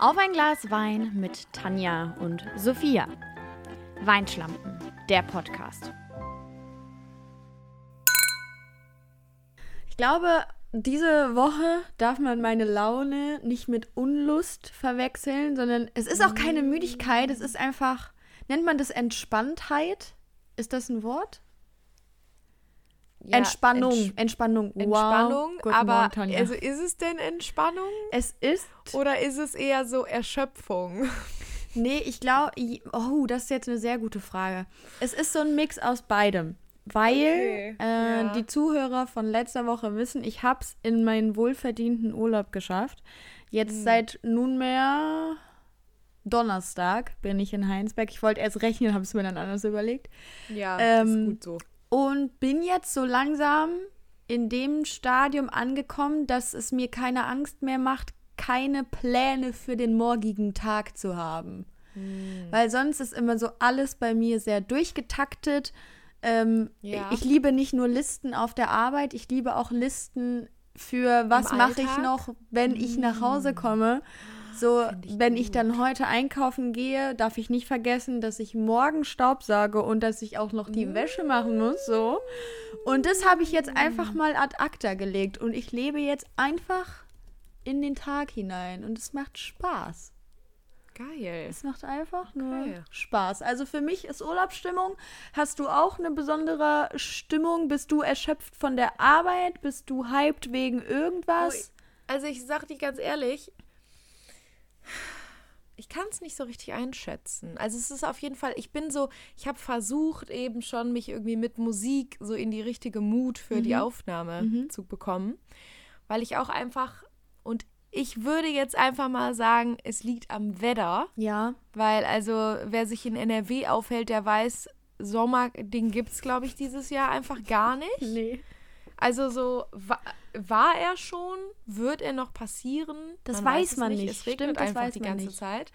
Auf ein Glas Wein mit Tanja und Sophia. Weinschlampen, der Podcast. Ich glaube, diese Woche darf man meine Laune nicht mit Unlust verwechseln, sondern es ist auch keine Müdigkeit, es ist einfach, nennt man das Entspanntheit? Ist das ein Wort? Ja, Entspannung, Entsch- Entspannung. Entspannung, wow. Guten aber Morgen, also ist es denn Entspannung es ist, oder ist es eher so Erschöpfung? nee, ich glaube, oh, das ist jetzt eine sehr gute Frage. Es ist so ein Mix aus beidem. Weil Okay, äh, ja. die Zuhörer von letzter Woche wissen, ich habe es in meinen wohlverdienten Urlaub geschafft. Jetzt Hm. seit nunmehr Donnerstag bin ich in Heinsberg. Ich wollte erst rechnen, habe es mir dann anders überlegt. Ja, Ähm, ist gut so. Und bin jetzt so langsam in dem Stadium angekommen, dass es mir keine Angst mehr macht, keine Pläne für den morgigen Tag zu haben. Hm. Weil sonst ist immer so alles bei mir sehr durchgetaktet. Ähm, Ja. Ich liebe nicht nur Listen auf der Arbeit, ich liebe auch Listen für was mache ich noch, wenn ich nach Hause komme. So, ich wenn ich gut. dann heute einkaufen gehe, darf ich nicht vergessen, dass ich morgen Staubsauge und dass ich auch noch die Wäsche machen muss, so. Und das habe ich jetzt einfach mal ad acta gelegt und ich lebe jetzt einfach in den Tag hinein und es macht Spaß. Geil. Es macht einfach nur Okay. Spaß. Also für mich ist Urlaubsstimmung. Hast du auch eine besondere Stimmung? Bist du erschöpft von der Arbeit? Bist du hyped wegen irgendwas? Also ich sag dir ganz ehrlich, ich kann es nicht so richtig einschätzen. Also es ist auf jeden Fall, ich bin so, ich habe versucht eben schon, mich irgendwie mit Musik so in die richtige Mut für die Aufnahme zu bekommen, weil ich auch einfach, und ich würde jetzt einfach mal sagen, es liegt am Wetter, Ja. weil also wer sich in NRW aufhält, der weiß, Sommer, den gibt es, glaube ich, dieses Jahr einfach gar nicht. Nee. Also so wa war er schon, wird er noch passieren? Das Man weiß es man nicht. Es regnet Stimmt, das einfach weiß die ganze nicht. Zeit.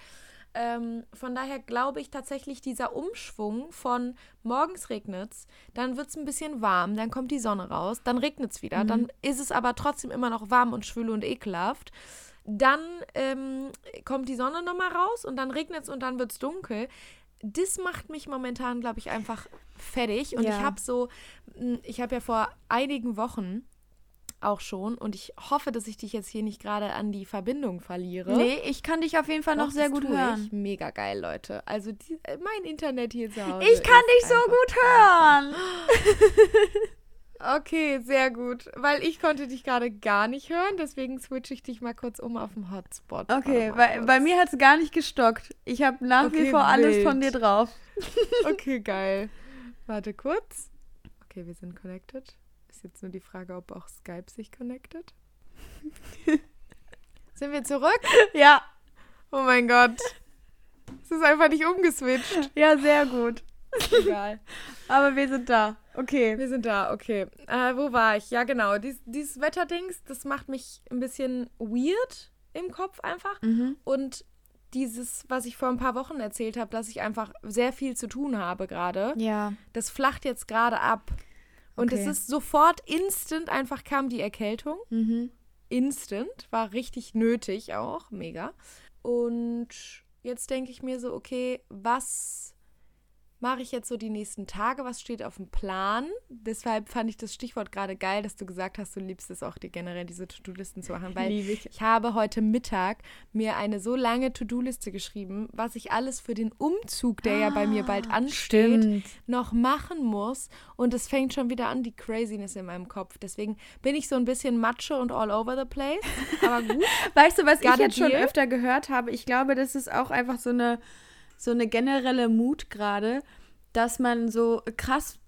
Ähm, von daher glaube ich tatsächlich, dieser Umschwung von morgens regnet's, dann wird es ein bisschen warm, dann kommt die Sonne raus, dann regnet es wieder, Mhm. dann ist es aber trotzdem immer noch warm und schwül und ekelhaft. Dann ähm, kommt die Sonne nochmal raus und dann regnet es und dann wird es dunkel. Das macht mich momentan, glaube ich, einfach fertig. Und Ja. ich habe so, ich habe ja vor einigen Wochen auch schon und ich hoffe, dass ich dich jetzt hier nicht gerade an die Verbindung verliere. Nee, ich kann dich auf jeden Fall noch Doch, sehr gut hören. Ich. Mega geil, Leute. Also die, äh, mein Internet hier zu Hause. Ich kann dich so gut hören. Okay, sehr gut. Weil ich konnte dich gerade gar nicht hören, deswegen switche ich dich mal kurz um auf den Hotspot. Okay, bei, bei mir hat es gar nicht gestockt. Ich habe nach wie Okay, vor alles von wild. dir drauf. Okay, geil. Warte kurz. Okay, wir sind connected. Ist jetzt nur die Frage, ob auch Skype sich connected. sind wir zurück? Ja, Oh mein Gott. Es ist einfach nicht umgeswitcht. ja, sehr gut. Egal. Aber wir sind da. Okay. Wir sind da, okay. Äh, wo war ich? Ja, genau. Dies, dieses Wetterdings, das macht mich ein bisschen weird im Kopf einfach. Mhm. Und dieses, was ich vor ein paar Wochen erzählt habe, dass ich einfach sehr viel zu tun habe gerade, Ja. das flacht jetzt gerade ab. Und es Okay. ist sofort instant einfach kam die Erkältung. Mhm. Instant. War richtig nötig auch. Mega. Und jetzt denke ich mir so, okay, was mache ich jetzt so die nächsten Tage? Was steht auf dem Plan? Deshalb fand ich das Stichwort gerade geil, dass du gesagt hast, du liebst es auch, dir generell diese To-Do-Listen zu machen. Weil ich. ich habe heute Mittag mir eine so lange To-Do-Liste geschrieben, was ich alles für den Umzug, der ja bei mir bald ansteht, Stimmt. noch machen muss. Und es fängt schon wieder an, die Craziness in meinem Kopf. Deswegen bin ich so ein bisschen matsche und all over the place. Aber gut. Weißt du, was ich Got a jetzt schon öfter gehört habe? Ich glaube, das ist auch einfach so eine, so eine generelle Mut gerade, dass man so krass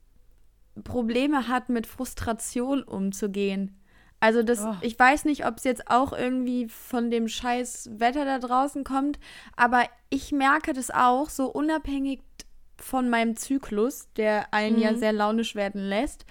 Probleme hat, mit Frustration umzugehen. Also das, Oh. ich weiß nicht, ob es jetzt auch irgendwie von dem scheiß Wetter da draußen kommt, aber ich merke das auch, so unabhängig von meinem Zyklus, der einen ja Mhm. sehr launisch werden lässt,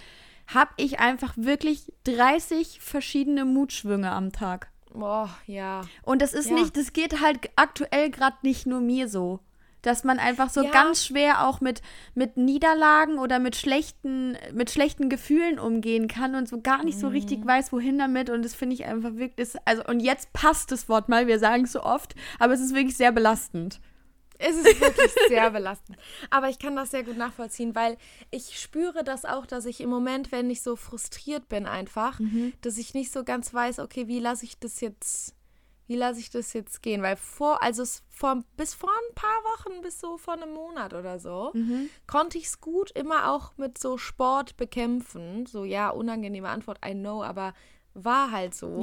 habe ich einfach wirklich 30 verschiedene Mutschwünge am Tag. Boah, ja. Und das ist Ja. nicht, das geht halt aktuell gerade nicht nur mir so. Dass man einfach so Ja. ganz schwer auch mit, mit Niederlagen oder mit schlechten, mit schlechten Gefühlen umgehen kann und so gar nicht so richtig Mhm. weiß, wohin damit. Und das finde ich einfach wirklich, also, und jetzt passt das Wort mal, wir sagen es so oft, aber es ist wirklich sehr belastend. Es ist wirklich sehr belastend. Aber ich kann das sehr gut nachvollziehen, weil ich spüre das auch, dass ich im Moment, wenn ich so frustriert bin, einfach, dass ich nicht so ganz weiß, okay, wie lasse ich das jetzt, wie lasse ich das jetzt gehen? Weil vor, also vor, bis vor ein paar Wochen, bis so vor einem Monat oder so, konnte ich es gut immer auch mit so Sport bekämpfen. So, ja, unangenehme Antwort, I know, aber war halt so.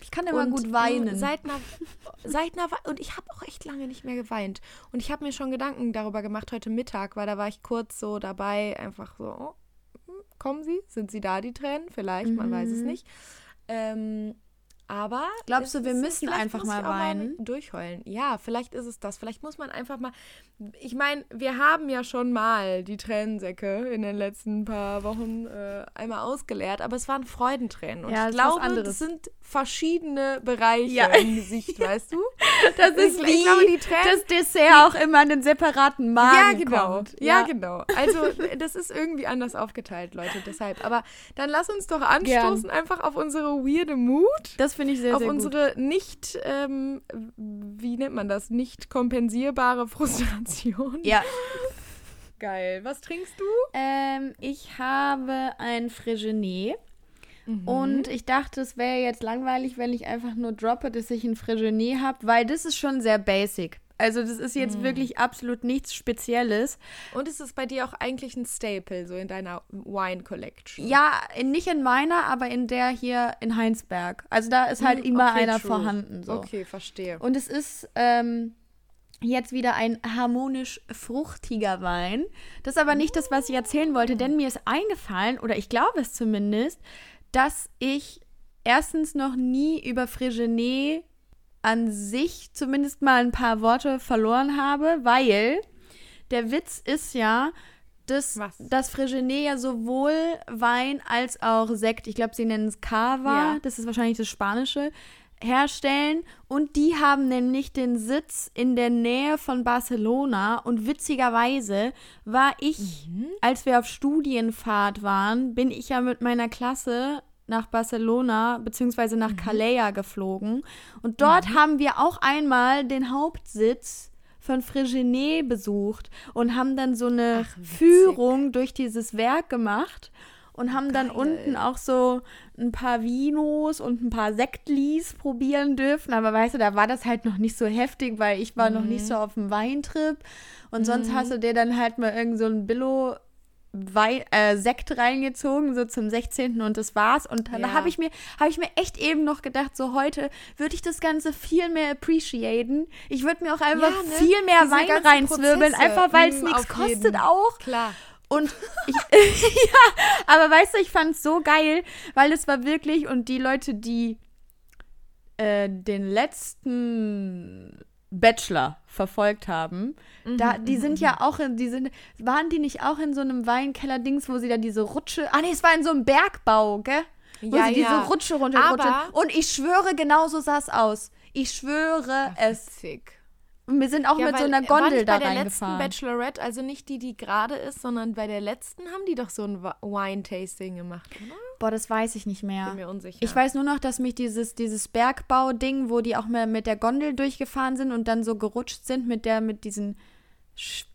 Ich kann immer Und gut weinen. Seit einer, seit einer und ich habe auch echt lange nicht mehr geweint. Und ich habe mir schon Gedanken darüber gemacht heute Mittag, weil da war ich kurz so dabei, einfach so, oh, hm, kommen sie? Sind sie da, die Tränen? Vielleicht, man weiß es nicht. Ähm, aber. Glaubst du, wir müssen einfach mal weinen? durchheulen. Ja, vielleicht ist es das. Vielleicht muss man einfach mal. Ich meine, wir haben ja schon mal die Tränensäcke in den letzten paar Wochen äh, einmal ausgeleert, aber es waren Freudentränen. Und Ja, ich glaube, das sind verschiedene Bereiche Ja. im Gesicht, weißt du? Das ist Ich- wie ich glaube, die Tränen- das Dessert auch immer in einen separaten Magen ja, genau. kommt. Ja. genau. Also, das ist irgendwie anders aufgeteilt, Leute, deshalb. Aber dann lass uns doch anstoßen einfach auf unsere weirde Mood. Das finde ich sehr, auf sehr gut. unsere nicht, ähm, wie nennt man das, nicht kompensierbare Frustration. Ja, Geil. Was trinkst du? ähm, ich habe ein Frégenet. Mhm. Und ich dachte, es wäre jetzt langweilig, wenn ich einfach nur droppe, dass ich ein Frégenet habe, weil das ist schon sehr basic. Also das ist jetzt wirklich absolut nichts Spezielles. Und ist es bei dir auch eigentlich ein Staple, so in deiner Wine Collection? Ja, in, nicht in meiner, aber in der hier in Heinsberg. Also da ist halt immer Okay, einer true. vorhanden. So. Okay, verstehe. Und es ist ähm, jetzt wieder ein harmonisch fruchtiger Wein. Das ist aber nicht das, was ich erzählen wollte, denn mir ist eingefallen, oder ich glaube es zumindest, dass ich erstens noch nie über Frégenet an sich zumindest mal ein paar Worte verloren habe, weil der Witz ist ja, dass Was? das Frégenet ja sowohl Wein als auch Sekt, ich glaube, sie nennen es Cava, Ja. das ist wahrscheinlich das Spanische, herstellen. Und die haben nämlich den Sitz in der Nähe von Barcelona. Und witzigerweise war ich, als wir auf Studienfahrt waren, bin ich ja mit meiner Klasse nach Barcelona beziehungsweise nach Calella geflogen. Und dort haben wir auch einmal den Hauptsitz von Frégenet besucht und haben dann so eine Ach. Führung durch dieses Werk gemacht und haben dann Geil. unten auch so ein paar Vinos und ein paar Sektlis probieren dürfen. Aber weißt du, da war das halt noch nicht so heftig, weil ich war noch Mhm. nicht so auf dem Weintrip. Und sonst hast du dir dann halt mal irgend so ein Billo Wein, äh, Sekt reingezogen, so zum 16. und das war's. Und dann Ja. habe ich mir, habe ich mir echt eben noch gedacht, so heute würde ich das Ganze viel mehr appreciaten. Ich würde mir auch einfach Ja, ne? viel mehr Diese Wein reinzwirbeln, Prozesse. einfach weil es Mm, nichts kostet jeden. auch. Klar. Und ich, ja, aber weißt du, ich fand es so geil, weil es war wirklich, und die Leute, die äh, den letzten Bachelor verfolgt haben, da, die sind ja auch in, die sind, waren die nicht auch in so einem Weinkeller-Dings, wo sie da diese Rutsche, ah nee, es war in so einem Bergbau, gell? Wo Ja, sie diese ja. Rutsche runterrutschen. Und ich schwöre, genau so sah es aus. Ich schwöre es. Witzig. Und wir sind auch Ja, mit so einer Gondel da bei der reingefahren. letzten Bachelorette, also nicht die, die gerade ist, sondern bei der letzten haben die doch so ein Wine-Tasting gemacht, oder? Boah, das weiß ich nicht mehr. Bin mir unsicher. Ich weiß nur noch, dass mich dieses, dieses Bergbau-Ding, wo die auch mal mit der Gondel durchgefahren sind und dann so gerutscht sind mit der, mit diesen sch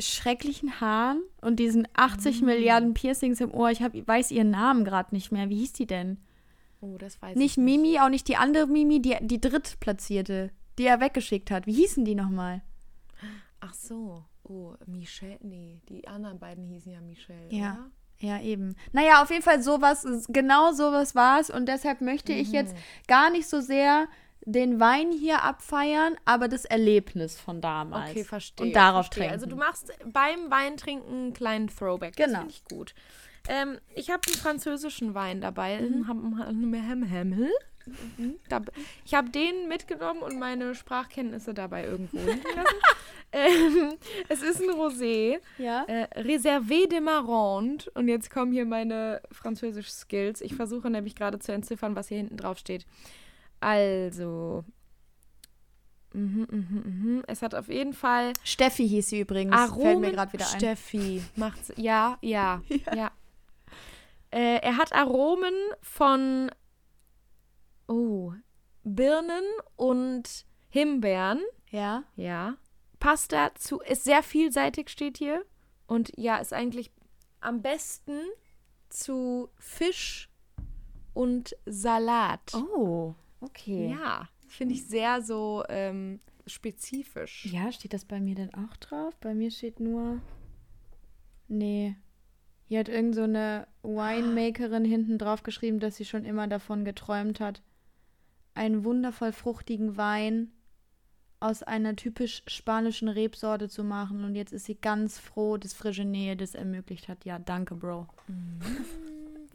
schrecklichen Haaren und diesen 80 Milliarden Piercings im Ohr. Ich hab, weiß ihren Namen gerade nicht mehr. Wie hieß die denn? Oh, das weiß Nicht ich nicht. Mimi, auch nicht die andere Mimi, die, die drittplatzierte, die er weggeschickt hat. Wie hießen die nochmal? Ach so. Oh, Michelle. Nee, die anderen beiden hießen ja Michelle. Ja. Oder? Ja, eben. Naja, auf jeden Fall sowas, genau sowas war es. Und deshalb möchte ich jetzt Mhm. gar nicht so sehr den Wein hier abfeiern, aber das Erlebnis von damals. Okay, verstehe. Und darauf verstehe. trinken. Also du machst beim Weintrinken einen kleinen Throwback. Das Genau. finde ich gut. Ähm, ich habe einen französischen Wein dabei. Mhm. Mhm. Ich habe den mitgenommen und meine Sprachkenntnisse dabei irgendwo hingelassen. Ähm, es ist ein Rosé. ja. Äh, Reservé de Marande. Und jetzt kommen hier meine französisch Skills. Ich versuche nämlich gerade zu entziffern, was hier hinten drauf steht. Also, Mhm, mhm, mhm. Es hat auf jeden Fall Steffi hieß sie übrigens. Aromen. Fällt mir gerade wieder ein. Steffi macht's. Ja, ja, ja. Äh, er hat Aromen von oh, Birnen und Himbeeren. Ja. Ja. Passt dazu, ist sehr vielseitig, steht hier. Und ja, ist eigentlich am besten zu Fisch und Salat. Oh, okay. Ja, finde ich sehr so ähm, spezifisch. Ja, steht das bei mir denn auch drauf? Bei mir steht nur. Nee. Hier hat irgend so eine Winemakerin hinten drauf geschrieben, dass sie schon immer davon geträumt hat, einen wundervoll fruchtigen Wein aus einer typisch spanischen Rebsorte zu machen. Und jetzt ist sie ganz froh, dass frische Nähe das ermöglicht hat. Ja, danke, Bro.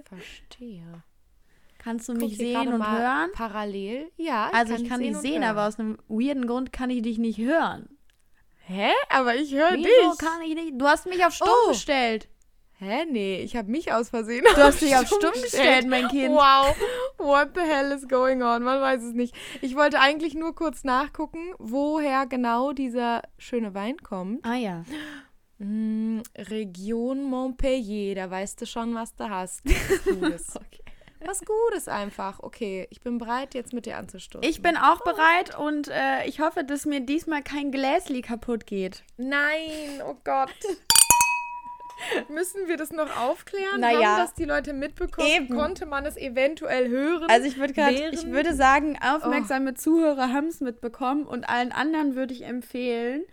Verstehe. Kannst du Guck mich sehen und hören? Parallel, ja. Also ich kann dich sehen, aber aus einem weirden Grund kann ich dich nicht hören. Hä? Aber ich höre Wieso dich. kann ich nicht? Du hast mich auf Stumm Oh. gestellt. Hä? Nee, ich habe mich aus Versehen. Du hast dich auf Stumm gestellt, mein Kind. Wow. What the hell is going on? Man weiß es nicht. Ich wollte eigentlich nur kurz nachgucken, woher genau dieser schöne Wein kommt. Ah ja. Mm, Region Montpellier, da weißt du schon, was du hast. Was Gutes. Was Gutes einfach. Okay, ich bin bereit, jetzt mit dir anzustoßen. Ich bin auch bereit und äh, ich hoffe, dass mir diesmal kein Gläsli kaputt geht. Nein, oh Gott. Müssen wir das noch aufklären? Naja. Haben das die Leute mitbekommen? Eben. Konnte man es eventuell hören? Also ich würde gerade, ich würde sagen, aufmerksame Zuhörer haben es mitbekommen und allen anderen würde ich empfehlen,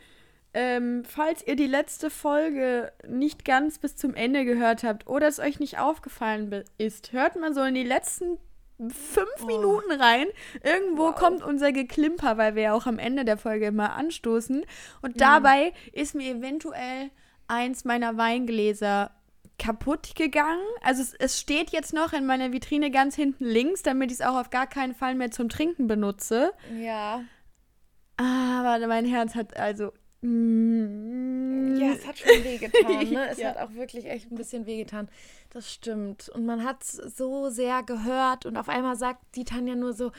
ähm, falls ihr die letzte Folge nicht ganz bis zum Ende gehört habt oder es euch nicht aufgefallen ist, hört mal so in die letzten fünf Minuten rein. Irgendwo Wow. kommt unser Geklimper, weil wir ja auch am Ende der Folge immer anstoßen. Und dabei ist mir eventuell eins meiner Weingläser kaputt gegangen. Also es, es steht jetzt noch in meiner Vitrine ganz hinten links, damit ich es auch auf gar keinen Fall mehr zum Trinken benutze. ja. Aber mein Herz hat also. Mm, Ja, es hat schon wehgetan, ne? Es Ja. hat auch wirklich echt ein bisschen wehgetan. Das stimmt. Und man hat es so sehr gehört und auf einmal sagt die Tanja nur so,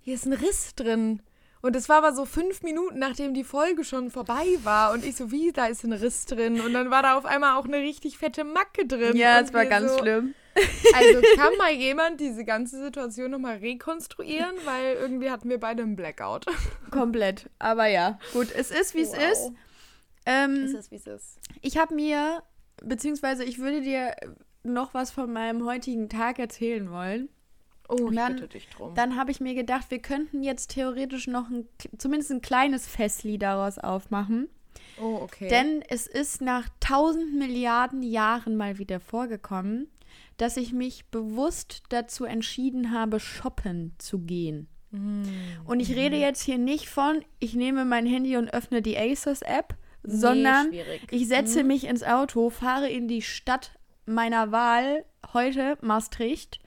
hier ist ein Riss drin. Und es war aber so fünf Minuten, nachdem die Folge schon vorbei war. Und ich so, wie, da ist ein Riss drin. Und dann war da auf einmal auch eine richtig fette Macke drin. ja, es war ganz so, schlimm. Also kann mal jemand diese ganze Situation nochmal rekonstruieren, weil irgendwie hatten wir beide einen Blackout. Komplett. Aber ja, gut, es ist, wie es Wow. ist. Ähm, Es ist, wie es ist. Ich habe mir, beziehungsweise ich würde dir noch was von meinem heutigen Tag erzählen wollen. Oh, ich dann- bitte dich drum. Dann habe ich mir gedacht, wir könnten jetzt theoretisch noch ein, zumindest ein kleines Festli daraus aufmachen. oh, okay. Denn es ist nach tausend Milliarden Jahren mal wieder vorgekommen, dass ich mich bewusst dazu entschieden habe, shoppen zu gehen. Und ich rede jetzt hier nicht von, ich nehme mein Handy und öffne die ASOS-App, sondern schwierig. ich setze mich ins Auto, fahre in die Stadt meiner Wahl, heute Maastricht,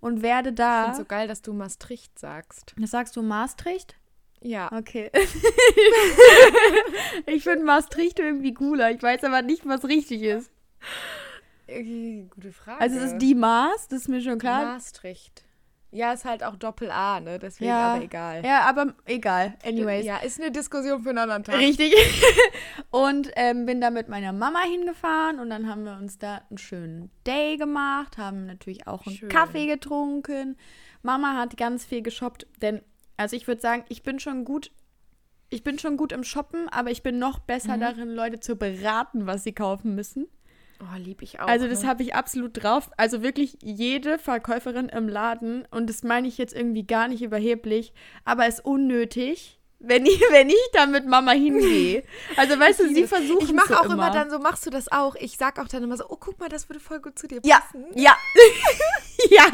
und werde Ich da. finde so geil, dass du Maastricht sagst. Was sagst du, Maastricht? Ja. Okay. ich finde Maastricht irgendwie cooler. Ich weiß aber nicht, was richtig ist. Äh, Gute Frage. Also es ist die Maß, das ist mir schon klar. Maastricht. Ja, ist halt auch Doppel-A, ne? Deswegen Ja. aber egal. Ja, aber egal. Anyways. Ja, ist eine Diskussion für einen anderen Tag. Richtig. und ähm, bin da mit meiner Mama hingefahren und dann haben wir uns da einen schönen Day gemacht, haben natürlich auch einen Schön. Kaffee getrunken. Mama hat ganz viel geshoppt, denn, also ich würde sagen, ich bin schon gut, ich bin schon gut im Shoppen, aber ich bin noch besser Mhm. darin, Leute zu beraten, was sie kaufen müssen. Oh, lieb ich auch. Also das ne? habe ich absolut drauf. Also wirklich jede Verkäuferin im Laden, und das meine ich jetzt irgendwie gar nicht überheblich, aber ist unnötig, wenn ich, wenn ich da mit Mama hingehe. Also weißt du, sie versuchen Ich mache auch immer. dann so, machst du das auch? Ich sag auch dann immer so, oh, guck mal, das würde voll gut zu dir Ja, passen. ja, ja.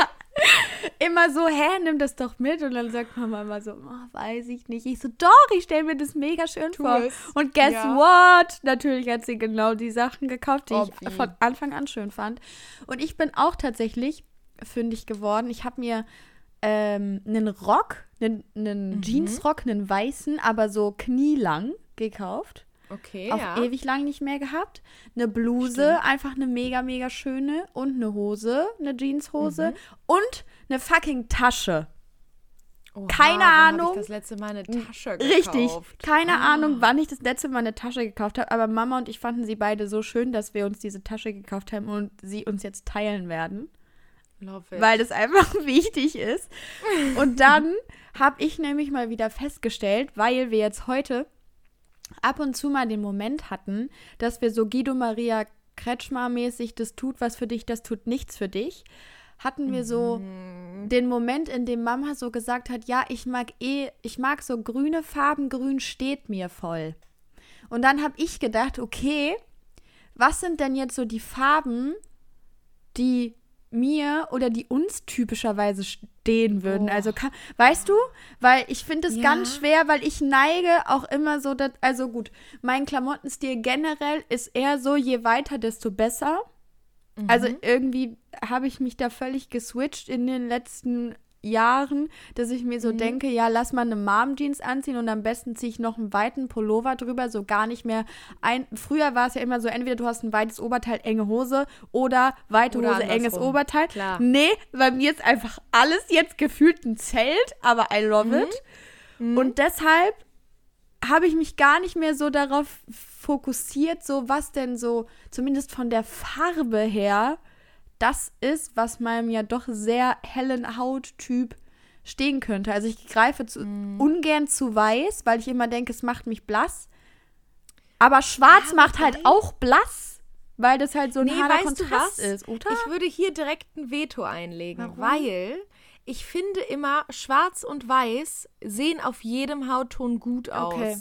Immer so, hä, nimm das doch mit. Und dann sagt Mama immer so, oh, weiß ich nicht. Ich so, doch, ich stelle mir das mega schön Tu vor. es. Und guess Ja. what? Natürlich hat sie genau die Sachen gekauft, die Obvi. ich von Anfang an schön fand. Und ich bin auch tatsächlich fündig geworden. Ich habe mir ähm, einen Rock, einen, einen Mhm. Jeansrock, einen weißen, aber so knielang gekauft. Okay, Auch ja. ewig lang nicht mehr gehabt. Eine Bluse, einfach eine mega, mega schöne. Und eine Hose, eine Jeanshose. Mhm. Und eine fucking Tasche. Oha, keine Ahnung. Ich das letzte Mal eine Tasche gekauft. Richtig. Keine Ah. Ahnung, wann ich das letzte Mal eine Tasche gekauft habe, aber Mama und ich fanden sie beide so schön, dass wir uns diese Tasche gekauft haben und sie uns jetzt teilen werden, Love it. weil das einfach wichtig ist. Und dann habe ich nämlich mal wieder festgestellt, weil wir jetzt heute ab und zu mal den Moment hatten, dass wir so Guido Maria Kretschmer-mäßig, das tut was für dich, das tut nichts für dich, hatten wir so Mhm. den Moment, in dem Mama so gesagt hat, ja, ich mag eh, ich mag so grüne Farben, grün steht mir voll. Und dann habe ich gedacht, okay, was sind denn jetzt so die Farben, die mir oder die uns typischerweise stehen würden? Oh. Also, kann, weißt du, weil ich finde es Ja. ganz schwer, weil ich neige auch immer so, dass, also gut, mein Klamottenstil generell ist eher so, je weiter, desto besser. Also irgendwie habe ich mich da völlig geswitcht in den letzten Jahren, dass ich mir so denke, ja, lass mal eine Mom-Jeans anziehen und am besten ziehe ich noch einen weiten Pullover drüber, so gar nicht mehr ein. Früher war es ja immer so, entweder du hast ein weites Oberteil, enge Hose oder weite Oder Hose, enges andersrum. Oberteil. Klar. Nee, bei mir ist einfach alles jetzt gefühlt ein Zelt, aber I love it. Und deshalb habe ich mich gar nicht mehr so darauf fokussiert, so was denn so, zumindest von der Farbe her, das ist, was meinem ja doch sehr hellen Hauttyp stehen könnte. Also ich greife zu, ungern zu weiß, weil ich immer denke, es macht mich blass. Aber schwarz Ja, macht halt auch blass, weil das halt so ein Nee, harter Kontrast ist, oder? Ich würde hier direkt ein Veto einlegen, Warum? weil ich finde immer, schwarz und weiß sehen auf jedem Hautton gut aus. Okay.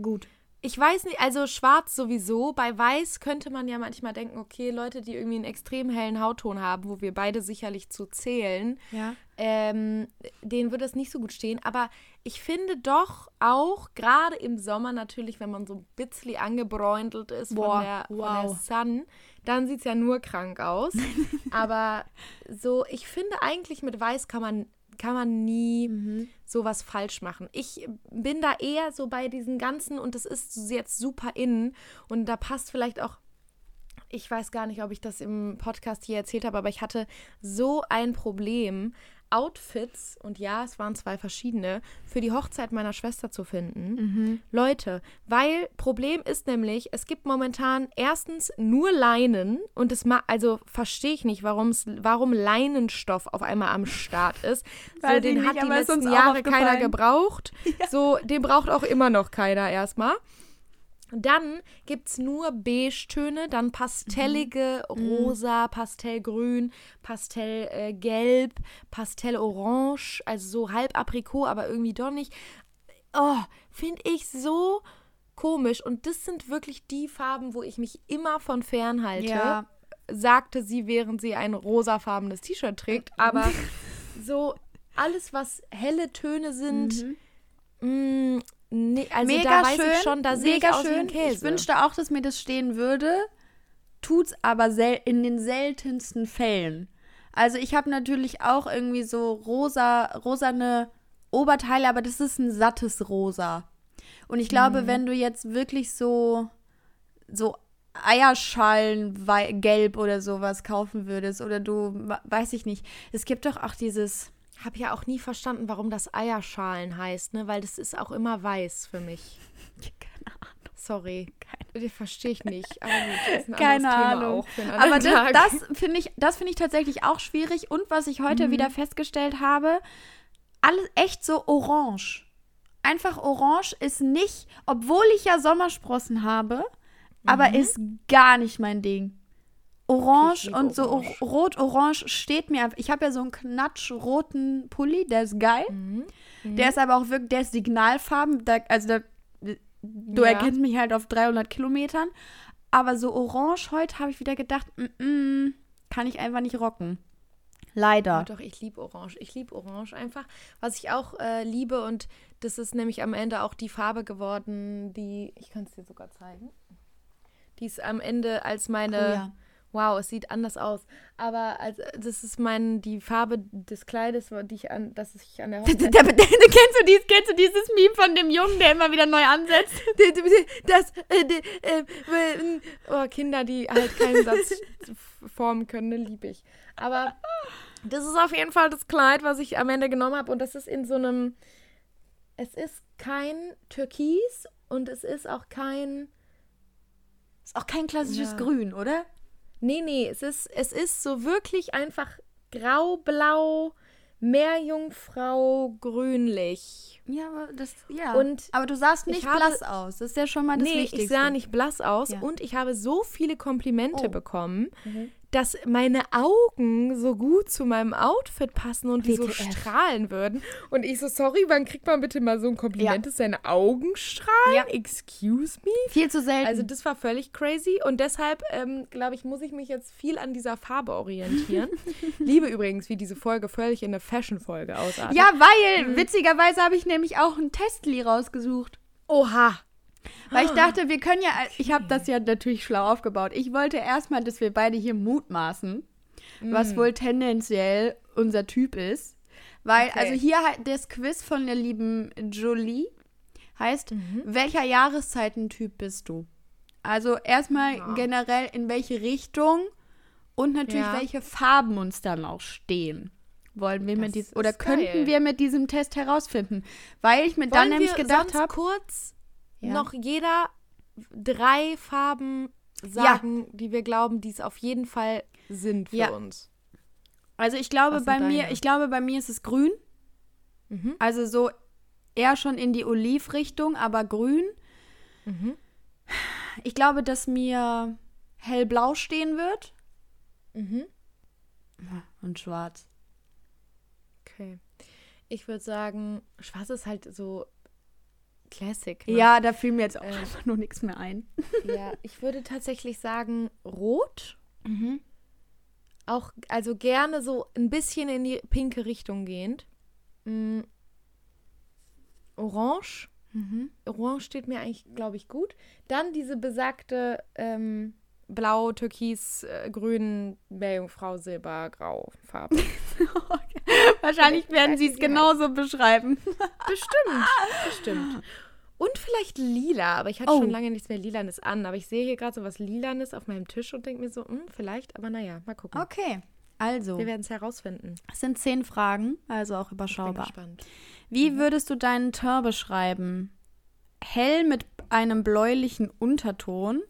Gut. Ich weiß nicht, also schwarz sowieso. Bei weiß könnte man ja manchmal denken, okay, Leute, die irgendwie einen extrem hellen Hautton haben, wo wir beide sicherlich zu zählen, Ja. ähm, denen würde es nicht so gut stehen. Aber ich finde doch auch, gerade im Sommer natürlich, wenn man so ein bisschen angebräundelt ist Boah, von, der, von der wow. Sun, dann sieht es ja nur krank aus. Aber so, ich finde eigentlich mit Weiß kann man, kann man nie Mhm. sowas falsch machen. Ich bin da eher so bei diesen ganzen, und das ist jetzt super in, und da passt vielleicht auch ich weiß gar nicht, ob ich das im Podcast hier erzählt habe, aber ich hatte so ein Problem, Outfits, und ja, es waren zwei verschiedene, für die Hochzeit meiner Schwester zu finden. Leute, weil Problem ist nämlich, es gibt momentan erstens nur Leinen und es ma also verstehe ich nicht, warum's, warum Leinenstoff auf einmal am Start ist. Weiß so, den nicht, hat die letzten Jahre keiner gebraucht. So, den braucht auch immer noch keiner erstmal. Dann gibt es nur Beige-Töne, dann pastellige rosa, pastellgrün, pastellgelb, pastellorange, also so halb Aprikot, aber irgendwie doch nicht. Oh, finde ich so komisch. Und das sind wirklich die Farben, wo ich mich immer von fernhalte. Ja. Sagte sie, während sie ein rosafarbenes T-Shirt trägt. Aber so alles, was helle Töne sind, mh, nee, also mega da weiß schön, ich schon, da sehe ich aus wie schön. ein Käse. Ich wünschte auch, dass mir das stehen würde. Tut's aber sel in den seltensten Fällen. Also ich habe natürlich auch irgendwie so rosa, rosane Oberteile, aber das ist ein sattes Rosa. Und ich glaube, Mhm. wenn du jetzt wirklich so so Eierschalen gelb oder sowas kaufen würdest oder du weiß ich nicht. Es gibt doch auch dieses habe ja auch nie verstanden, warum das Eierschalen heißt, ne? Weil das ist auch immer weiß für mich. keine Ahnung. Sorry. Das verstehe ich nicht. Aber gut, Keine Thema Ahnung. Auch Aber das, das finde ich, das finde ich tatsächlich auch schwierig. Und was ich Mhm. heute wieder festgestellt habe, alles echt so orange. Einfach orange ist nicht, obwohl ich ja Sommersprossen habe, aber Mhm. ist gar nicht mein Ding. Orange und so rot-orange steht mir einfach. Ich habe ja so einen knatschroten Pulli, der ist geil. Mhm. Der ist aber auch wirklich, der ist Signalfarben. Da, also da, du Ja. erkennst mich halt auf 300 Kilometern. Aber so orange heute habe ich wieder gedacht, mm -mm, kann ich einfach nicht rocken. Leider. Ja, doch, ich liebe Orange. Ich liebe Orange einfach. Was ich auch äh, liebe und das ist nämlich am Ende auch die Farbe geworden, die, ich kann es dir sogar zeigen. Die ist am Ende als meine, Oh ja. Wow, es sieht anders aus. Aber als, das ist mein, die Farbe des Kleides, die ich an, das ich an der Hochzeit kennst, du dies, kennst du dieses Meme von dem Jungen, der immer wieder neu ansetzt? das, äh, äh, äh, oh, Kinder, die halt keinen Satz formen können, ne, liebe ich. Aber Das ist auf jeden Fall das Kleid, was ich am Ende genommen habe. Und das ist in so einem. Es ist kein Türkis und es ist auch kein. Ist auch kein klassisches Ja. Grün, oder? Nee, nee, es ist, es ist so wirklich einfach grau-blau, Meerjungfrau, grünlich. Ja, aber das, ja. Und aber du sahst ich nicht habe- blass aus. Das ist ja schon mal das nee, Wichtigste. ich sah nicht blass aus Ja. und ich habe so viele Komplimente Oh. bekommen, dass meine Augen so gut zu meinem Outfit passen und die so WTF. strahlen würden. Und ich so, sorry, wann kriegt man bitte mal so ein Kompliment, Ja. dass seine Augen strahlen? Ja. Excuse me? Viel zu selten. Also das war völlig crazy und deshalb, ähm, glaube ich, muss ich mich jetzt viel an dieser Farbe orientieren. Liebe übrigens, wie diese Folge völlig in eine Fashion-Folge ausartet. ja, weil, witzigerweise habe ich nämlich auch ein Testli rausgesucht. Oha. Weil ich dachte, wir können ja, ich habe das ja natürlich schlau aufgebaut. Ich wollte erstmal, dass wir beide hier mutmaßen, was wohl tendenziell unser Typ ist. Weil, Okay. also hier halt das Quiz von der lieben Jolie heißt, welcher Jahreszeitentyp bist du? Also erstmal Ja. generell in welche Richtung und natürlich Ja. welche Farben uns dann auch stehen. Wollen wir Das mit diesem, oder könnten geil. wir mit diesem Test herausfinden? Weil ich mir dann Wollen nämlich wir gedacht habe, kurz Ja. noch jeder drei Farben sagen, die wir glauben, die es auf jeden Fall sind für Ja. uns. Also ich glaube bei sind mir, deine? ich glaube bei mir ist es grün. Mhm. Also so eher schon in die Olivrichtung, aber grün. Mhm. Ich glaube, dass mir hellblau stehen wird Mhm. und schwarz. Okay. Ich würde sagen, schwarz ist halt so Classic. Ne? Ja, da fiel mir jetzt auch Äh. einfach nur nichts mehr ein. ja. Ich würde tatsächlich sagen, rot. Mhm. Auch, also gerne so ein bisschen in die pinke Richtung gehend. Mm. Orange. Mhm. Orange steht mir eigentlich, glaube ich, gut. Dann diese besagte ähm, Blau, Türkis, äh, Grün, Meerjungfrau, Silber, Grau Farbe. Wahrscheinlich werden sie es genauso beschreiben. bestimmt, bestimmt. Und vielleicht lila, aber ich hatte Oh. schon lange nichts mehr Lilanes an. Aber ich sehe hier gerade so was Lilanes auf meinem Tisch und denke mir so, hm, vielleicht, aber naja, mal gucken. Okay, also, Wir werden es herausfinden. es sind zehn Fragen, also auch Ich bin überschaubar. gespannt. Wie würdest du deinen Teint beschreiben? Hell mit einem bläulichen Unterton,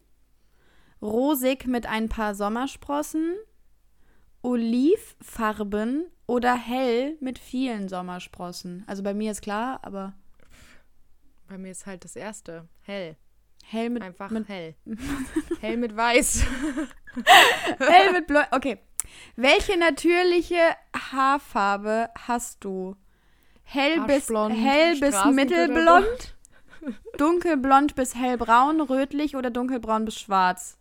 rosig mit ein paar Sommersprossen, olivfarben oder hell mit vielen Sommersprossen? Also bei mir ist klar, aber Bei mir ist halt das erste. Hell. hell mit, Einfach mit hell. hell mit weiß. hell mit bläu. Okay. Welche natürliche Haarfarbe hast du? Hell bis hell bis mittelblond, dunkelblond bis hellbraun, rötlich oder dunkelbraun bis schwarz?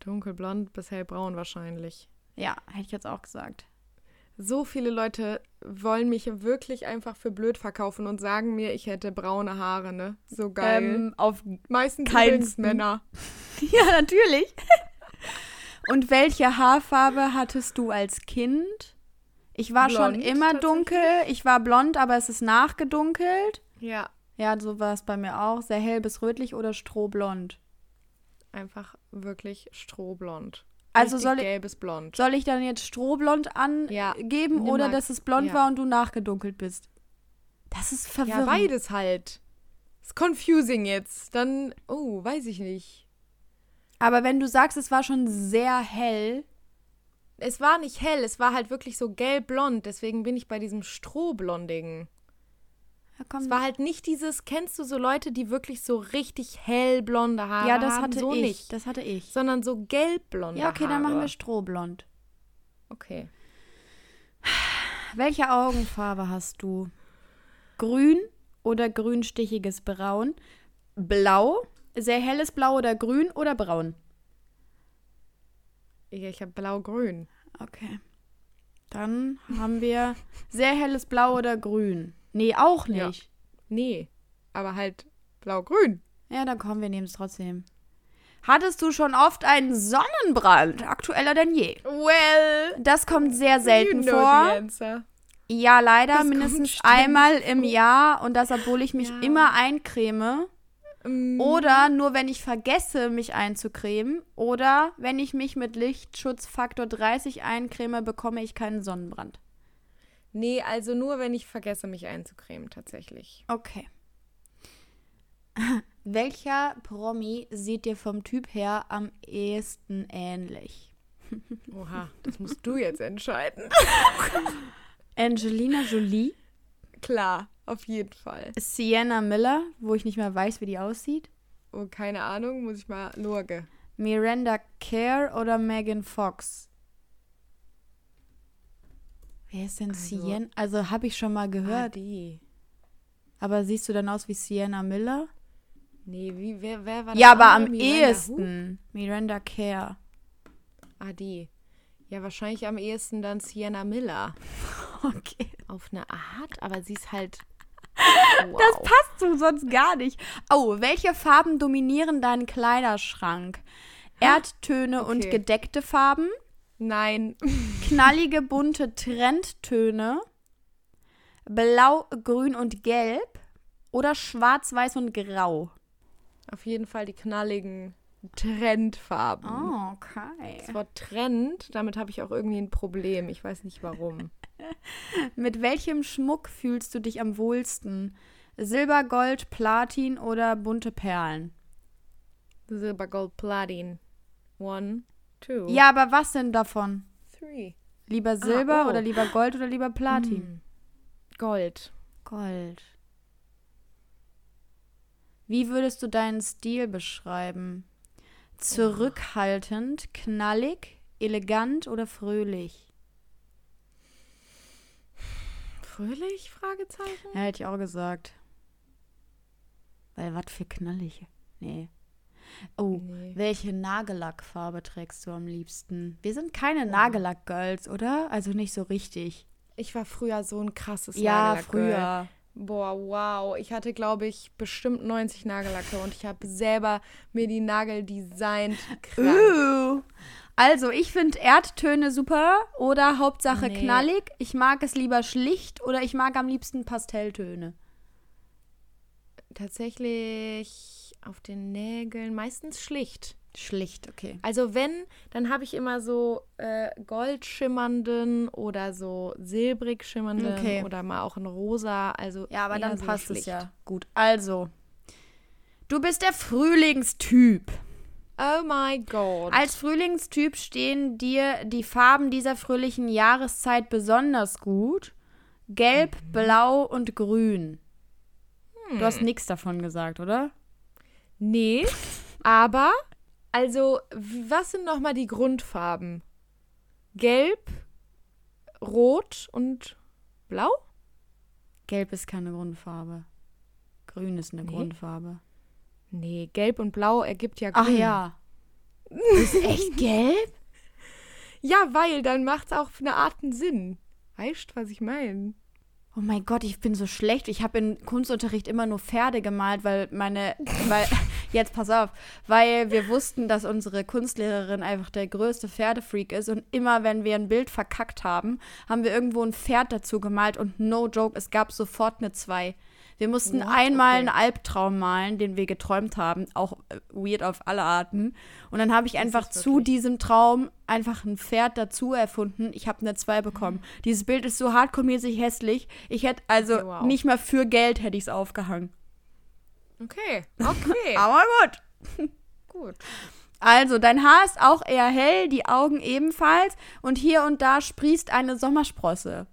Dunkelblond bis hellbraun wahrscheinlich. Ja, hätte ich jetzt auch gesagt. So viele Leute wollen mich wirklich einfach für blöd verkaufen und sagen mir, ich hätte braune Haare, ne? So geil. Ähm, auf Meistens übrigens Männer. ja, natürlich. Und welche Haarfarbe hattest du als Kind? Ich war schon Blond, immer tatsächlich. dunkel. Ich war blond, aber es ist nachgedunkelt. Ja. Ja, so war es bei mir auch. Sehr hell bis rötlich oder strohblond. Einfach wirklich strohblond. Also soll ich, soll ich dann jetzt strohblond Ja, angeben nimm oder dass es blond ja. war und du nachgedunkelt bist? Das ist Ja, verwirrend. beides halt. Ist confusing jetzt. Dann, oh, weiß ich nicht. Aber wenn du sagst, es war schon sehr hell, Es war nicht hell, es war halt wirklich so gelb-blond. Deswegen bin ich bei diesem Strohblondigen. Es war halt nicht dieses, kennst du so Leute, die wirklich so richtig hellblonde Haare ja, das haben? hatte so ich. nicht. Das hatte ich. Sondern so gelbblonde Ja, okay, Haare. dann machen wir strohblond. Okay. Welche Augenfarbe hast du? Grün oder grünstichiges Braun? Blau? Sehr helles Blau oder grün oder braun? Ja, ich habe blau-grün. Okay. Dann haben wir sehr helles Blau oder grün. Nee, auch Ja. nicht. Nee, aber halt blau-grün. Ja, dann kommen wir nehmen es trotzdem. Hattest du schon oft einen Sonnenbrand? Aktueller denn je. Well, Das kommt sehr selten you know vor. Ja, leider Das mindestens einmal im Jahr und das, obwohl ich mich Ja. immer eincreme. Mm, Oder nur wenn ich vergesse, mich einzucremen. Oder wenn ich mich mit Lichtschutzfaktor 30 eincreme, bekomme ich keinen Sonnenbrand. Nee, also nur, wenn ich vergesse, mich einzucremen, tatsächlich. Okay. Welcher Promi sieht dir vom Typ her am ehesten ähnlich? Oha, das musst du jetzt entscheiden. Angelina Jolie, Klar, auf jeden Fall. Sienna Miller, wo ich nicht mehr weiß, wie die aussieht, Oh, keine Ahnung, muss ich mal lurge. Miranda Kerr oder Megan Fox? Wer ist denn Also- Sienna? Also habe ich schon mal Ah, gehört. die. Aber siehst du dann aus wie Sienna Miller? Nee, wie, wer, wer war Ja, das aber andere? am Miranda ehesten. Miranda Kerr. Ah, die. Ja, wahrscheinlich am ehesten dann Sienna Miller. Okay. Auf eine Art, aber sie ist halt. Wow. Das passt so sonst gar nicht. Oh, welche Farben dominieren deinen Kleiderschrank? Erdtöne und Okay. gedeckte Farben, Nein. knallige bunte Trendtöne, blau, grün und gelb oder schwarz, weiß und grau. Auf jeden Fall die knalligen Trendfarben. Oh, okay. Das Wort Trend, damit habe ich auch irgendwie ein Problem. Ich weiß nicht warum. Mit welchem Schmuck fühlst du dich am wohlsten? Silber, Gold, Platin oder bunte Perlen? Silber, Gold, Platin. One, two, Ja, aber was denn davon? three. Lieber Silber oh. oder lieber Gold oder lieber Platin? Hm. Gold. Gold. Wie würdest du deinen Stil beschreiben? Zurückhaltend, knallig, elegant oder fröhlich? Fröhlich? Fragezeichen? Ja, hätte ich auch gesagt. Weil was für knallig. Nee. Oh, Nee. welche Nagellackfarbe trägst du am liebsten? Wir sind keine Nagellack-Girls, oder? Also nicht so richtig. Ich war früher so ein krasses Ja, Nagellack-Girl. früher. Boah, wow. Ich hatte, glaube ich, bestimmt 90 Nagellacke und ich habe selber mir die Nagel designt. Krank. Also, ich finde Erdtöne super oder Hauptsache Nee. knallig. Ich mag es lieber schlicht oder ich mag am liebsten Pastelltöne. Tatsächlich auf den Nägeln meistens schlicht. Schlicht, okay. Also wenn, dann habe ich immer so äh, goldschimmernden oder so silbrig schimmernden Okay. oder mal auch in rosa. Also Ja, aber dann passt es ja. Gut. Also, du bist der Frühlingstyp. Oh my God. Als Frühlingstyp stehen dir die Farben dieser fröhlichen Jahreszeit besonders gut. Gelb, Blau und Grün. Du hast nichts davon gesagt, oder? Nee, aber, also, was sind nochmal die Grundfarben? Gelb, Rot und Blau? Gelb ist keine Grundfarbe. Grün ist eine Nee. Grundfarbe. Nee, Gelb und Blau ergibt ja Grün. Ach ja. ist echt gelb? Ja, weil dann macht es auch eine Art einen Sinn. Weißt du, was ich meine? Oh mein Gott, ich bin so schlecht. Ich habe im Kunstunterricht immer nur Pferde gemalt, weil meine, weil, jetzt pass auf, weil wir wussten, dass unsere Kunstlehrerin einfach der größte Pferdefreak ist und immer, wenn wir ein Bild verkackt haben, haben wir irgendwo ein Pferd dazu gemalt und no joke, es gab sofort eine 2. Wir mussten What? einmal Okay. einen Albtraum malen, den wir geträumt haben, auch äh, weird auf alle Arten. Und dann habe ich einfach zu diesem Traum einfach ein Pferd dazu erfunden. Ich habe eine 2 bekommen. Dieses Bild ist so hardcore-mäßig hässlich. Ich hätte also Okay, wow. nicht mal für Geld hätte ich es aufgehangen. Okay, okay. Aber gut. Gut. Also, dein Haar ist auch eher hell, die Augen ebenfalls und hier und da sprießt eine Sommersprosse.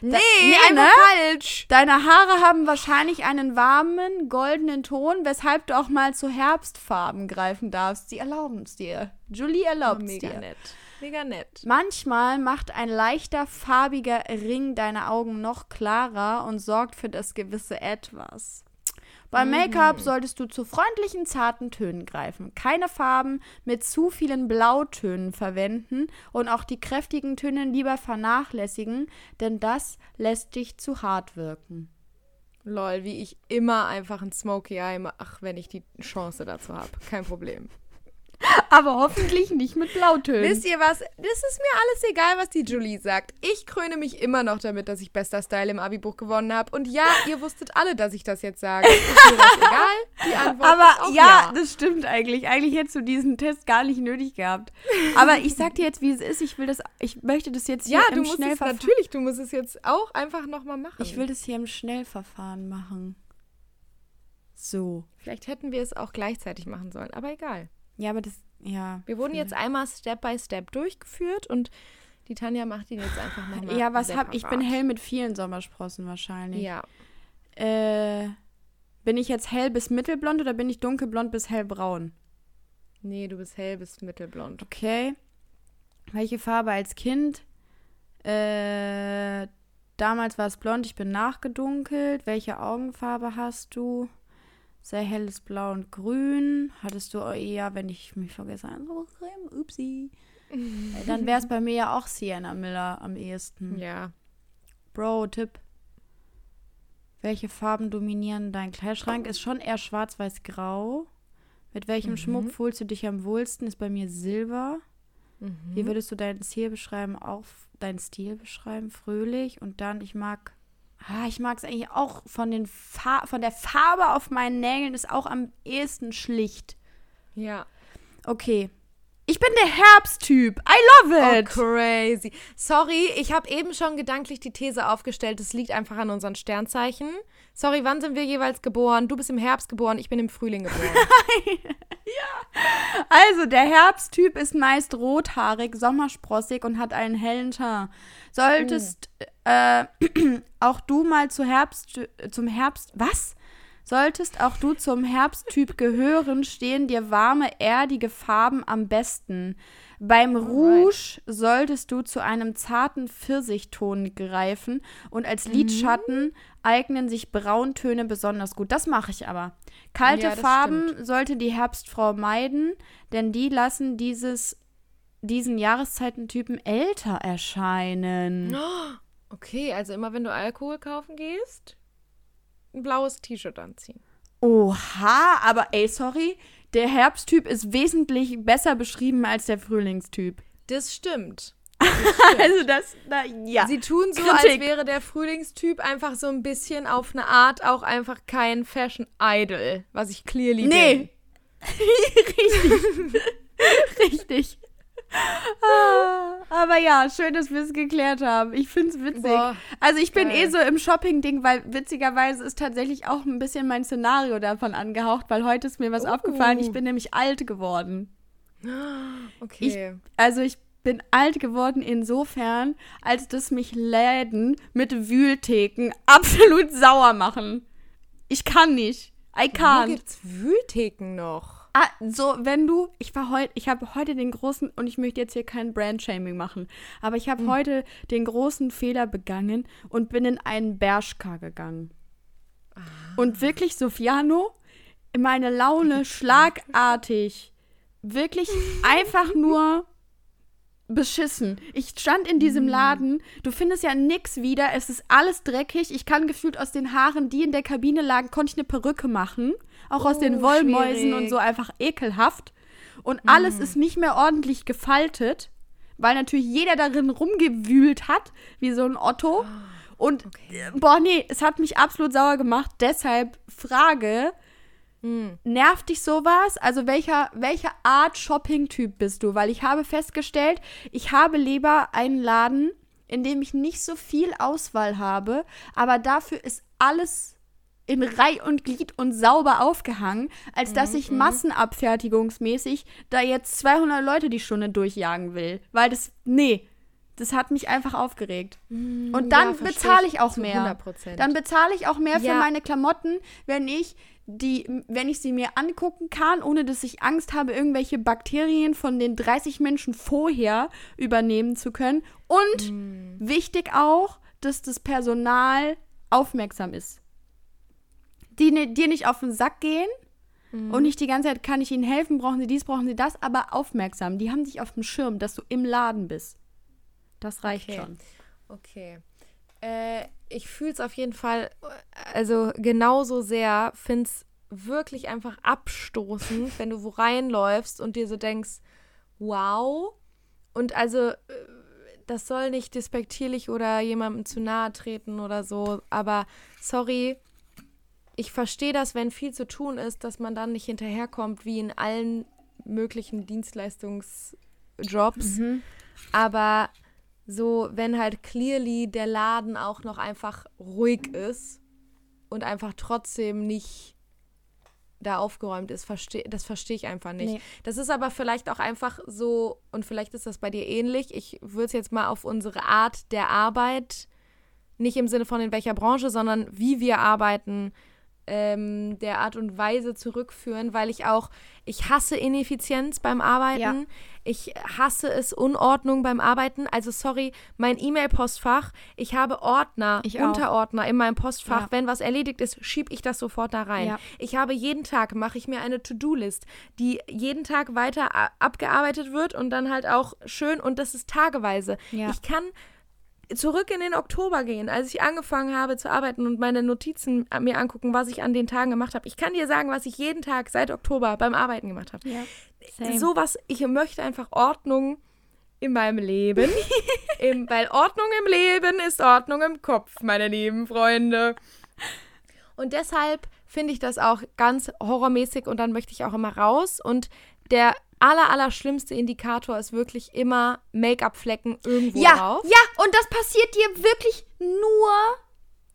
Nee, nee, einfach ne? falsch. Deine Haare haben wahrscheinlich einen warmen, goldenen Ton, weshalb du auch mal zu Herbstfarben greifen darfst. Sie erlauben es dir. Julie erlaubt es Mega dir. nett. Mega nett. Manchmal macht ein leichter farbiger Ring deine Augen noch klarer und sorgt für das gewisse Etwas. Beim Make-up solltest du zu freundlichen, zarten Tönen greifen. Keine Farben mit zu vielen Blautönen verwenden und auch die kräftigen Töne lieber vernachlässigen, denn das lässt dich zu hart wirken. Lol, wie ich immer einfach ein Smoky Eye mache, wenn ich die Chance dazu habe. Kein Problem. Aber hoffentlich nicht mit Blautönen. Wisst ihr was? Das ist mir alles egal, was die Julie sagt. Ich kröne mich immer noch damit, dass ich bester Style im Abi-Buch gewonnen habe. Und ja, ihr wusstet alle, dass ich das jetzt sage. Ist mir das egal? Die Antwort Aber ist auch ja, ja. das stimmt eigentlich. Eigentlich hättest du diesen Test gar nicht nötig gehabt. Aber ich sag dir jetzt, wie es ist. Ich will das, ich möchte das jetzt hier Ja, du im musst es Schnellverfahren. natürlich, du musst es jetzt auch einfach nochmal machen. Ich will das hier im Schnellverfahren machen. So. Vielleicht hätten wir es auch gleichzeitig machen sollen, aber egal. Ja, aber das, ja. Wir wurden jetzt einmal Step by Step durchgeführt und die Tanja macht ihn jetzt einfach nochmal. Ja, was hab ich? bin hell mit vielen Sommersprossen wahrscheinlich. Ja. Äh, bin ich jetzt hell bis mittelblond oder bin ich dunkelblond bis hellbraun? Nee, du bist hell bis mittelblond. Okay. Welche Farbe als Kind? Äh, damals war es blond, ich bin nachgedunkelt. Welche Augenfarbe hast du? Sehr helles Blau und Grün. Hattest du eher, wenn ich mich vergesse, ein so Creme? Upsi. Äh, Dann wäre es bei mir ja auch Sienna Miller am ehesten. Ja. Bro, Tipp. Welche Farben dominieren dein Kleiderschrank? Ist schon eher schwarz-weiß-grau. Mit welchem Mhm. Schmuck fühlst du dich am wohlsten? Ist bei mir Silber. Mhm. Wie würdest du deinen Stil beschreiben? Auch deinen Stil beschreiben? Fröhlich. Und dann, ich mag. Ah, ich mag es eigentlich auch von, den Fa von der Farbe auf meinen Nägeln ist auch am ehesten schlicht. Ja. Okay. Ich bin der Herbsttyp. I love Oh, it. crazy. Sorry, ich habe eben schon gedanklich die These aufgestellt, es liegt einfach an unseren Sternzeichen. Sorry, wann sind wir jeweils geboren? Du bist im Herbst geboren, ich bin im Frühling geboren. Also, der Herbsttyp ist meist rothaarig, sommersprossig und hat einen hellen Teint. Solltest äh, auch du mal zu Herbst, zum Herbst, was? Solltest auch du zum Herbsttyp gehören, stehen dir warme, erdige Farben am besten. Beim Rouge solltest du zu einem zarten Pfirsichton greifen und als Lidschatten eignen sich Brauntöne besonders gut. Das mache ich aber. Kalte Ja, Farben sollte die Herbstfrau meiden, denn die lassen dieses, diesen Jahreszeitentypen älter erscheinen. Okay, also immer wenn du Alkohol kaufen gehst, ein blaues T-Shirt anziehen. Oha, aber ey, sorry, der Herbsttyp ist wesentlich besser beschrieben als der Frühlingstyp. Das stimmt. Also das, na, ja. Sie tun so, Kritik. als wäre der Frühlingstyp einfach so ein bisschen auf eine Art auch einfach kein Fashion-Idol, was ich clearly bin. Nee. Richtig. Richtig. Ah, aber ja, schön, dass wir es geklärt haben. Ich finde es witzig. Boah, also ich bin geil. eh so im Shopping-Ding, weil witzigerweise ist tatsächlich auch ein bisschen mein Szenario davon angehaucht, weil heute ist mir was Oh. aufgefallen. Ich bin nämlich alt geworden. Okay. Also ich bin alt geworden insofern, als dass mich Läden mit Wühltheken absolut sauer machen. Ich kann nicht. I Wo can't. gibt's Wühltheken noch? Ah, so, wenn du, ich war heute, ich habe heute den großen, und ich möchte jetzt hier kein Brand-Shaming machen, aber ich habe heute den großen Fehler begangen und bin in einen Bershka gegangen. Und wirklich, Sofiano, meine Laune schlagartig, wirklich einfach nur beschissen. Ich stand in diesem Laden, du findest ja nix wieder, es ist alles dreckig. Ich kann gefühlt aus den Haaren, die in der Kabine lagen, konnte ich eine Perücke machen. Auch aus den Oh, Wollmäusen schwierig. und so einfach ekelhaft. Und alles ist nicht mehr ordentlich gefaltet, weil natürlich jeder darin rumgewühlt hat, wie so ein Otto. Und äh, boah, nee, es hat mich absolut sauer gemacht. Deshalb Frage, Nervt dich sowas? Also welcher, welcher Art Shopping-Typ bist du? Weil ich habe festgestellt, ich habe lieber einen Laden, in dem ich nicht so viel Auswahl habe, aber dafür ist alles in Reih und Glied und sauber aufgehangen, als dass ich massenabfertigungsmäßig da jetzt 200 Leute die Stunde durchjagen will. Weil das, nee, das hat mich einfach aufgeregt. Und dann Ja, bezahle ich auch mehr. 100%. Dann bezahle ich auch mehr für Ja. meine Klamotten, wenn ich die, wenn ich sie mir angucken kann, ohne dass ich Angst habe, irgendwelche Bakterien von den 30 Menschen vorher übernehmen zu können. Und Mm. wichtig auch, dass das Personal aufmerksam ist. Die ne, dir nicht auf den Sack gehen Mm. und nicht die ganze Zeit, kann ich ihnen helfen, brauchen sie dies, brauchen sie das, aber aufmerksam. Die haben dich auf dem Schirm, dass du im Laden bist. Das reicht Okay. schon. Okay. Äh, ich fühle es auf jeden Fall, also genauso sehr, finde es wirklich einfach abstoßend, wenn du wo reinläufst und dir so denkst, wow. Und also, äh, das soll nicht despektierlich oder jemandem zu nahe treten oder so, aber sorry, ich verstehe das, wenn viel zu tun ist, dass man dann nicht hinterherkommt, wie in allen möglichen Dienstleistungsjobs. Mhm. Aber so, wenn halt clearly der Laden auch noch einfach ruhig ist und einfach trotzdem nicht da aufgeräumt ist, versteh, das verstehe ich einfach nicht. Nee. Das ist aber vielleicht auch einfach so, und vielleicht ist das bei dir ähnlich. Ich würde es jetzt mal auf unsere Art der Arbeit, nicht im Sinne von in welcher Branche, sondern wie wir arbeiten, ähm, der Art und Weise zurückführen, weil ich auch, ich hasse Ineffizienz beim Arbeiten. Ja. Ich hasse es, Unordnung beim Arbeiten. Also sorry, mein E-Mail-Postfach, ich habe Ordner, Ich. Unterordner in meinem Postfach. Ja. Wenn was erledigt ist, schiebe ich das sofort da rein. Ja. Ich habe jeden Tag, mache ich mir eine To-Do-List, die jeden Tag weiter abgearbeitet wird und dann halt auch schön und das ist tageweise. Ich kann zurück in den Oktober gehen, als ich angefangen habe zu arbeiten und meine Notizen mir angucken, was ich an den Tagen gemacht habe. Ich kann dir sagen, was ich jeden Tag seit Oktober beim Arbeiten gemacht habe. Ja. Same. Sowas, ich möchte einfach Ordnung in meinem Leben, Im, weil Ordnung im Leben ist Ordnung im Kopf, meine lieben Freunde. Und deshalb finde ich das auch ganz horrormäßig und dann möchte ich auch immer raus. Und der aller, aller schlimmste Indikator ist wirklich immer Make-up-Flecken irgendwo Ja, drauf. ja, und das passiert dir wirklich nur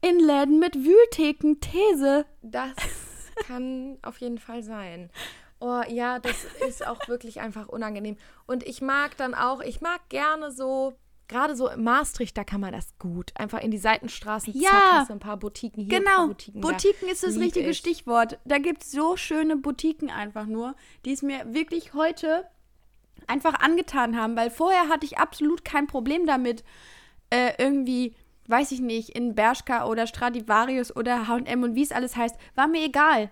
in Läden mit Wühltheken. These. Das kann auf jeden Fall sein. Oh ja, das ist auch wirklich einfach unangenehm. Und ich mag dann auch, ich mag gerne so, gerade so in Maastricht, da kann man das gut. Einfach in die Seitenstraßen, Ja. zack, hast du ein paar Boutiquen hier, Genau, Boutiquen, da. Boutiquen ist das Lieb richtige ich. Stichwort. Da gibt es so schöne Boutiquen einfach nur, die es mir wirklich heute einfach angetan haben, weil vorher hatte ich absolut kein Problem damit, äh, irgendwie, weiß ich nicht, in Bershka oder Stradivarius oder H&M und wie es alles heißt, war mir egal.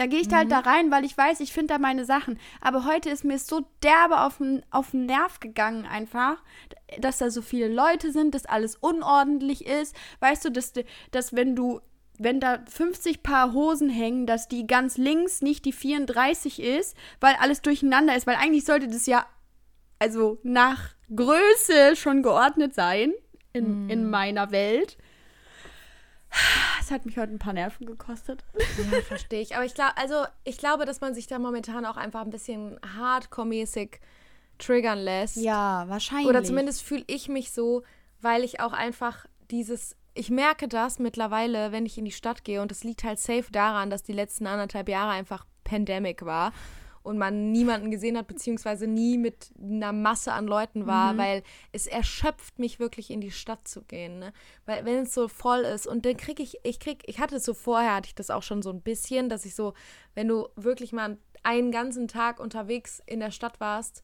Da gehe ich Mhm. halt da rein, weil ich weiß, ich finde da meine Sachen. Aber heute ist mir es so derbe auf den, auf den Nerv gegangen einfach, dass da so viele Leute sind, dass alles unordentlich ist. Weißt du, dass, dass wenn du, wenn da 50 Paar Hosen hängen, dass die ganz links nicht die 34 ist, weil alles durcheinander ist. Weil eigentlich sollte das ja, also nach Größe schon geordnet sein in, in meiner Welt. Es hat mich heute ein paar Nerven gekostet. Ja, verstehe ich. Aber ich glaube, also ich glaube, dass man sich da momentan auch einfach ein bisschen hardcore-mäßig triggern lässt. Ja, wahrscheinlich. Oder zumindest fühle ich mich so, weil ich auch einfach dieses, ich merke das mittlerweile, wenn ich in die Stadt gehe und das liegt halt safe daran, dass die letzten anderthalb Jahre einfach Pandemic war und man niemanden gesehen hat, beziehungsweise nie mit einer Masse an Leuten war, weil es erschöpft mich wirklich in die Stadt zu gehen, ne? Weil wenn es so voll ist und dann kriege ich, ich krieg, ich hatte es so vorher, hatte ich das auch schon so ein bisschen, dass ich so, wenn du wirklich mal einen ganzen Tag unterwegs in der Stadt warst,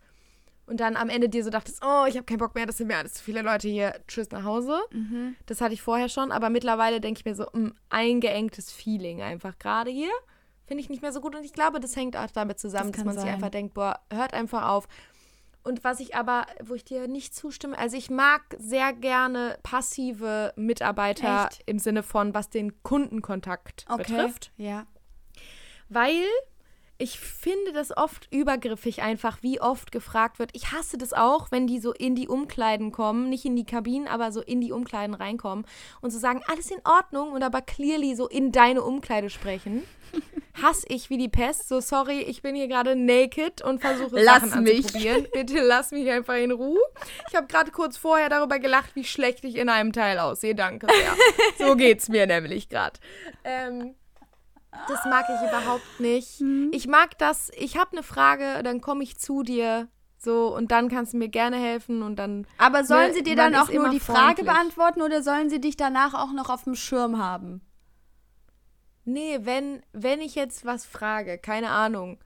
und dann am Ende dir so dachtest, oh, ich habe keinen Bock mehr, das sind mir alles zu viele Leute hier, tschüss nach Hause. Das hatte ich vorher schon, aber mittlerweile denke ich mir so, mm, eingeengtes Feeling einfach gerade hier. Finde ich nicht mehr so gut und ich glaube, das hängt auch damit zusammen, Das dass man sich sein. einfach denkt, boah, hört einfach auf. Und was ich aber, wo ich dir nicht zustimme, also ich mag sehr gerne passive Mitarbeiter Echt? im Sinne von, was den Kundenkontakt betrifft. Ja. Weil ich finde das oft übergriffig einfach, wie oft gefragt wird. Ich hasse das auch, wenn die so in die Umkleiden kommen, nicht in die Kabinen, aber so in die Umkleiden reinkommen und so sagen, alles in Ordnung und aber clearly so in deine Umkleide sprechen. Hass ich wie die Pest. So, sorry, ich bin hier gerade naked und versuche Lass Sachen mich. anzuprobieren. Bitte lass mich einfach in Ruhe. Ich habe gerade kurz vorher darüber gelacht, wie schlecht ich in einem Teil aussehe. Danke sehr. So geht's mir nämlich gerade. Ähm, das mag ich überhaupt nicht. Mhm. Ich mag das, ich habe eine Frage, dann komme ich zu dir. So, und dann kannst du mir gerne helfen und dann. Aber sollen Ne, sie dir dann auch nur immer die Frage freundlich. beantworten oder sollen sie dich danach auch noch auf dem Schirm haben? Nee, wenn, wenn ich jetzt was frage, keine Ahnung.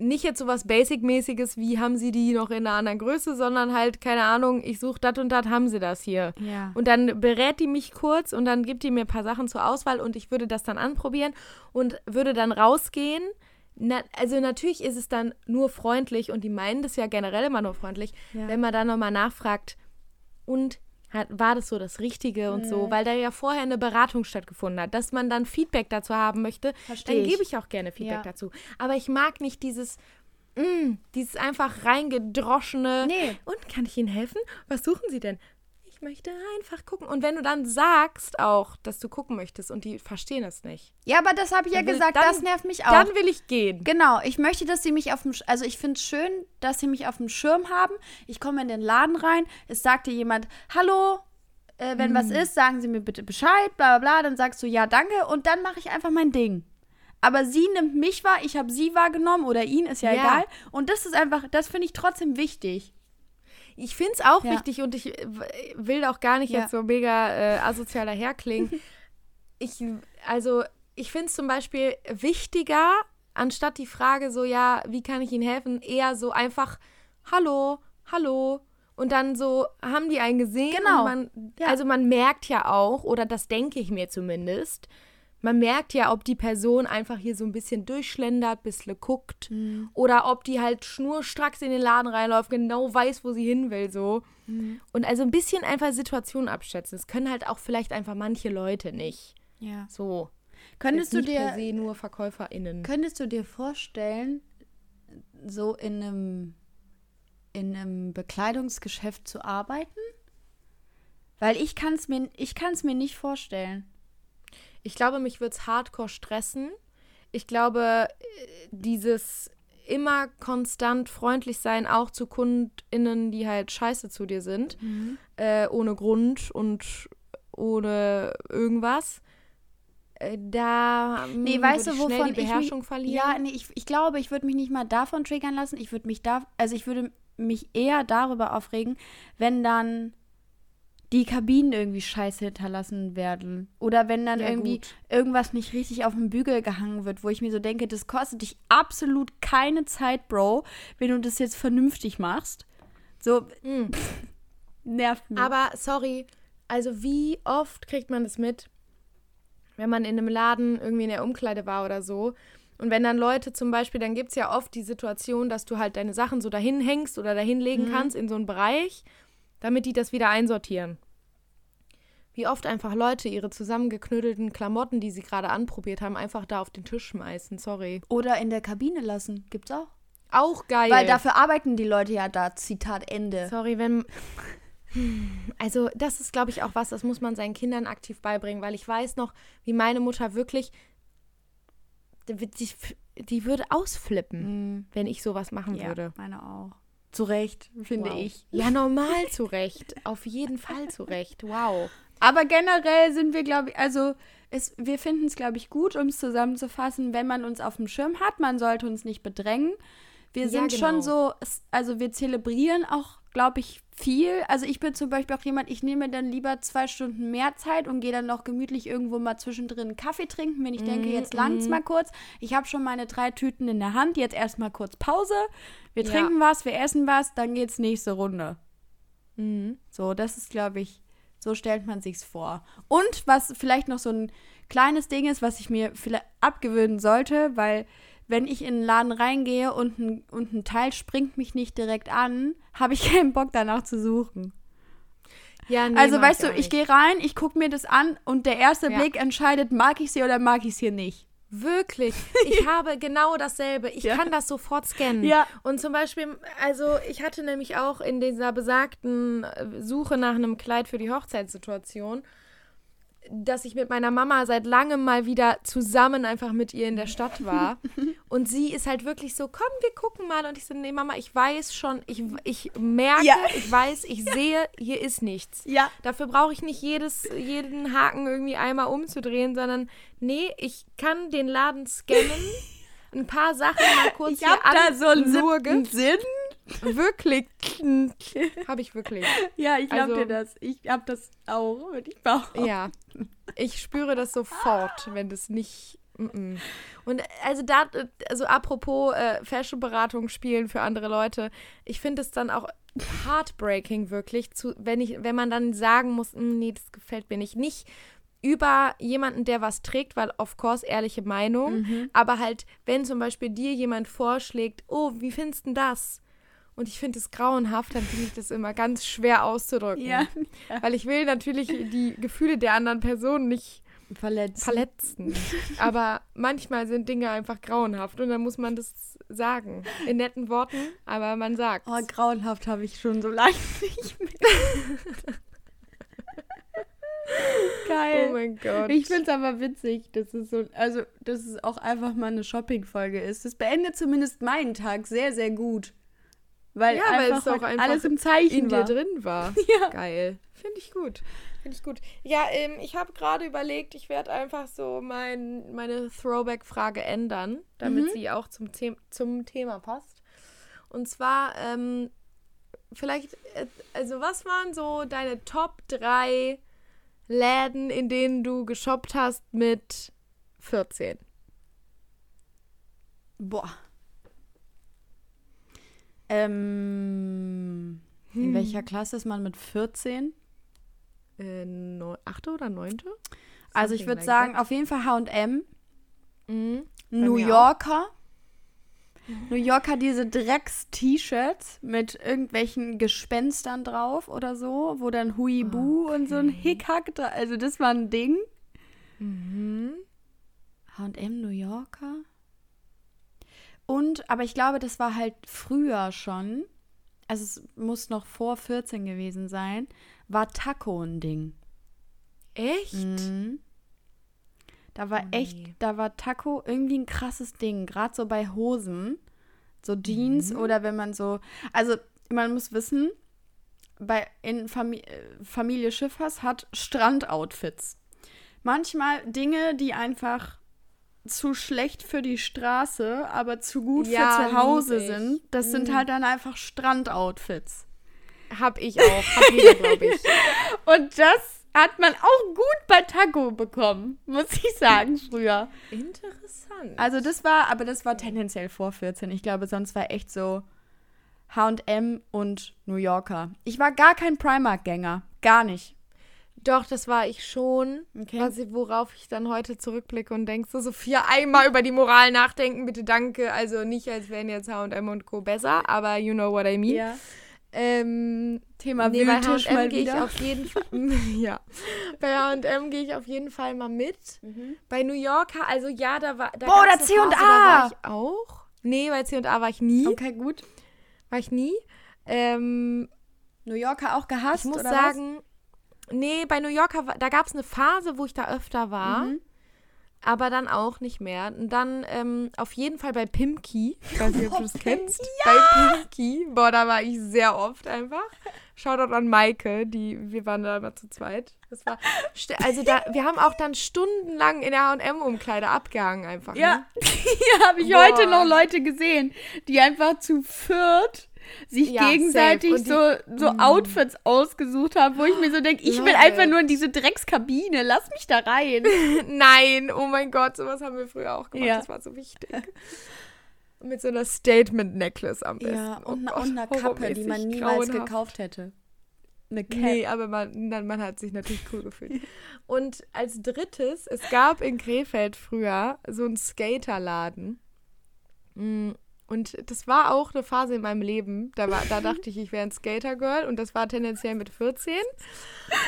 Nicht jetzt sowas Basic-mäßiges, wie haben sie die noch in einer anderen Größe, sondern halt, keine Ahnung, ich suche das und das, haben sie das hier. Ja. Und dann berät die mich kurz und dann gibt die mir ein paar Sachen zur Auswahl und ich würde das dann anprobieren und würde dann rausgehen. Na, also natürlich ist es dann nur freundlich und die meinen das ja generell immer nur freundlich, Ja. wenn man dann nochmal nachfragt, und hat, war das so das Richtige und so, weil da ja vorher eine Beratung stattgefunden hat, dass man dann Feedback dazu haben möchte, Versteh dann gebe ich auch gerne Feedback Ja. dazu. Aber ich mag nicht dieses, mm, dieses einfach reingedroschene. Nee. Und kann ich Ihnen helfen? Was suchen Sie denn? Ich möchte einfach gucken. Und wenn du dann sagst auch, dass du gucken möchtest und die verstehen es nicht, Ja, aber das habe ich ja will- gesagt, dann- das nervt mich auch. dann will ich gehen. Genau, ich möchte, dass sie mich auf dem, also ich finde es schön, dass sie mich auf dem Schirm haben. Ich komme in den Laden rein, es sagt dir jemand, hallo, äh, wenn Mhm. was ist, sagen Sie mir bitte Bescheid, bla bla bla, dann sagst du ja, danke und dann mache ich einfach mein Ding. Aber sie nimmt mich wahr, ich habe sie wahrgenommen oder ihn, ist ja, Ja. egal. Und das ist einfach, das finde ich trotzdem wichtig. Ich finde es auch Ja. wichtig und ich äh, will auch gar nicht Ja. jetzt so mega äh, asozial daherklingen. ich, also, ich finde es zum Beispiel wichtiger, anstatt die Frage so, ja, wie kann ich Ihnen helfen, eher so einfach, hallo, hallo. Und dann so, haben die einen gesehen? Genau. Man, Ja. Also man merkt ja auch, oder das denke ich mir zumindest, man merkt ja, ob die Person einfach hier so ein bisschen durchschlendert, bisschen guckt Mhm. oder ob die halt schnurstracks in den Laden reinläuft, genau weiß, wo sie hin will, so. Mhm. Und also ein bisschen einfach Situationen abschätzen. Das können halt auch vielleicht einfach manche Leute nicht. Ja. So. Könntest du dir, nur VerkäuferInnen. könntest du dir vorstellen, so in einem, in einem Bekleidungsgeschäft zu arbeiten? Weil ich kann es mir, ich kann's mir nicht vorstellen. Ich glaube, mich würde es hardcore stressen. Ich glaube, äh, dieses immer konstant freundlich sein, auch zu KundInnen, die halt scheiße zu dir sind, äh, ohne Grund und ohne irgendwas. Äh, Da Nee, hm, weißt würde du, ich schnell wovon die ich Beherrschung mich, verlieren. Ja, nee, ich, ich glaube, ich würde mich nicht mal davon triggern lassen. Ich würde mich da, also ich würde mich eher darüber aufregen, wenn dann die Kabinen irgendwie scheiße hinterlassen werden. Oder wenn dann Ja, irgendwie gut. irgendwas nicht richtig auf dem Bügel gehangen wird, wo ich mir so denke, das kostet dich absolut keine Zeit, Bro, wenn du das jetzt vernünftig machst. So, Mm. nervt mich. Aber sorry, also wie oft kriegt man das mit, wenn man in einem Laden irgendwie in der Umkleide war oder so? Und wenn dann Leute zum Beispiel, dann gibt es ja oft die Situation, dass du halt deine Sachen so dahin hängst oder dahin legen kannst in so einen Bereich, damit die das wieder einsortieren. Wie oft einfach Leute ihre zusammengeknüttelten Klamotten, die sie gerade anprobiert haben, einfach da auf den Tisch schmeißen. Sorry. Oder in der Kabine lassen. Gibt's auch. Auch geil. Weil dafür arbeiten die Leute ja da. Zitat Ende. Sorry, wenn. Also, das ist, glaube ich, auch was, das muss man seinen Kindern aktiv beibringen, weil ich weiß noch, wie meine Mutter wirklich. Die, die, würde ausflippen, wenn ich sowas machen Ja, würde. meine auch. Zu Recht, finde Wow. ich. Ja, normal zurecht. Auf jeden Fall zurecht. Wow. Aber generell sind wir, glaube ich, also es, wir finden es, glaube ich, gut, um es zusammenzufassen, wenn man uns auf dem Schirm hat. Man sollte uns nicht bedrängen. Wir Ja, sind schon genau. so, es- also wir zelebrieren auch, glaube ich, viel. Also ich bin zum Beispiel auch jemand, ich nehme dann lieber zwei Stunden mehr Zeit und gehe dann noch gemütlich irgendwo mal zwischendrin einen Kaffee trinken, wenn ich denke, jetzt langt's mal kurz. Ich habe schon meine drei Tüten in der Hand, jetzt erstmal kurz Pause. Wir Ja. trinken was, wir essen was, dann geht's nächste Runde. Mhm. So, das ist, glaube ich, so stellt man sich's vor. Und was vielleicht noch so ein kleines Ding ist, was ich mir vielleicht abgewöhnen sollte, weil wenn ich in einen Laden reingehe und ein, und ein Teil springt mich nicht direkt an, habe ich keinen Bock danach zu suchen. Ja, nee, also weißt du, ich gehe rein, ich gucke mir das an und der erste Ja. Blick entscheidet, mag ich sie oder mag ich sie nicht. Wirklich. Ich habe genau dasselbe. Ich Ja. kann das sofort scannen. Ja. Und zum Beispiel, also ich hatte nämlich auch in dieser besagten Suche nach einem Kleid für die Hochzeitssituation, dass ich mit meiner Mama seit langem mal wieder zusammen einfach mit ihr in der Stadt war. Und sie ist halt wirklich so, komm, wir gucken mal. Und ich so, nee, Mama, ich weiß schon, ich, ich merke, Ja. ich weiß, ich sehe, hier ist nichts. Ja. Dafür brauche ich nicht jedes, jeden Haken irgendwie einmal umzudrehen, sondern nee, ich kann den Laden scannen, ein paar Sachen mal kurz Ich hier da so einen siebten Sinn. Wirklich. Habe ich wirklich. Ja, ich glaube Also- dir das. Ich habe das auch. Und ich behaupten. Ja. Ich spüre das sofort, wenn das nicht. Und also da, also apropos äh, Fashion-Beratung spielen für andere Leute, ich finde es dann auch heartbreaking wirklich, zu, wenn ich, wenn man dann sagen muss, "Mm, nee, das gefällt mir nicht. Nicht über jemanden, der was trägt, weil of course ehrliche Meinung, aber halt, wenn zum Beispiel dir jemand vorschlägt, oh, wie findest du das? Und ich finde es grauenhaft, dann finde ich das immer ganz schwer auszudrücken. Ja. Weil ich will natürlich die Gefühle der anderen Person nicht Verletzt. verletzen. Aber manchmal sind Dinge einfach grauenhaft und dann muss man das sagen. In netten Worten, aber man sagt. Oh, grauenhaft habe ich schon so lange nicht mehr. Geil. Oh mein Gott. Ich finde es aber witzig, dass es so, also, dass es auch einfach mal eine Shopping-Folge ist. Das beendet zumindest meinen Tag sehr, sehr gut. Weil Ja, weil es auch heute einfach alles im Zeichen in dir war. drin war. Ja. Geil. Finde ich gut. Finde ich gut. Ja, ähm, ich habe gerade überlegt, ich werde einfach so mein, meine Throwback-Frage ändern, damit Mhm. sie auch zum, The zum Thema passt. Und zwar, ähm, vielleicht, äh, also was waren so deine Top 3 Läden, in denen du geshoppt hast mit 14? Boah. Ähm, in Hm. welcher Klasse ist man mit 14? Äh, neu, achte oder neunte? Also ich Something würde like sagen, that. auf jeden Fall H&M, Mhm. New. Yorker. New Yorker diese Drecks-T-Shirts mit irgendwelchen Gespenstern drauf oder so, wo dann Huibu und so ein Okay. Hickhack da. Also das war ein Ding. Mhm. H&M New Yorker. Und, aber ich glaube, das war halt früher schon. Also es muss noch vor 14 gewesen sein. War Taco ein Ding. Echt? Mhm. Da war Oh echt, nee. da war Taco irgendwie ein krasses Ding. Gerade so bei Hosen. So Jeans Mhm. oder wenn man so. Also, man muss wissen, bei, in Fami äh, Familie Schiffers hat Strandoutfits. Manchmal Dinge, die einfach zu schlecht für die Straße, aber zu gut Ja, für zu Hause sind. Das sind Mhm. halt dann einfach Strandoutfits. Hab ich auch. Hab jeder, glaube ich. Und das hat man auch gut bei Taco bekommen, muss ich sagen, früher. Interessant. Also das war, aber das war tendenziell vor 14. Ich glaube, sonst war echt so H&M und New Yorker. Ich war gar kein Primark-Gänger. Gar nicht. Doch, das war ich schon. Okay. Was, ich- worauf ich dann heute zurückblicke und denke, so, Sophia, einmal über die Moral nachdenken, bitte danke. Also nicht, als wären jetzt H&M und Co. besser, aber you know what I mean. Ja. Ähm, Thema nee, bei Wühltisch mal gehe ich auf jeden Fall, ja, bei H&M gehe ich auf jeden Fall mal mit. Bei New Yorker, also ja, da war, da Boah, da C&A. Da war ich auch. Nee, bei C&A war ich nie. Okay, gut. War ich nie. Ähm, New Yorker auch gehasst, ich muss oder sagen, nee, bei New Yorker, da gab es eine Phase, wo ich da öfter war. Mhm. Aber dann auch nicht mehr. Und dann ähm, auf jeden Fall bei Pimki. Ich weiß nicht, ob du das kennst. Bei Pimki. Boah, da war ich sehr oft einfach. Shoutout an Maike, die, wir waren da immer zu zweit. Das war, also da, wir haben auch dann stundenlang in der H&M-Umkleide abgehangen einfach. was? Ja, Ne? hier habe ich Boah. heute noch Leute gesehen, die einfach zu viert sich Ja, gegenseitig safe. So, so Outfits ausgesucht haben, wo ich mir so denke, ich will einfach nur in diese Dreckskabine, lass mich da rein. Nein, oh mein Gott, sowas haben wir früher auch gemacht. Ja. Das war so wichtig. Mit so einer Statement-Necklace am besten. Ja, Oh und, Gott, und einer Kappe, die man niemals grauenhaft. gekauft hätte. Eine Cap. Nee, aber man, man hat sich natürlich cool gefühlt. Und als drittes, es gab in Krefeld früher so einen Skaterladen. Und das war auch eine Phase in meinem Leben. Da, war, da dachte ich, ich wäre ein Skatergirl und das war tendenziell mit 14.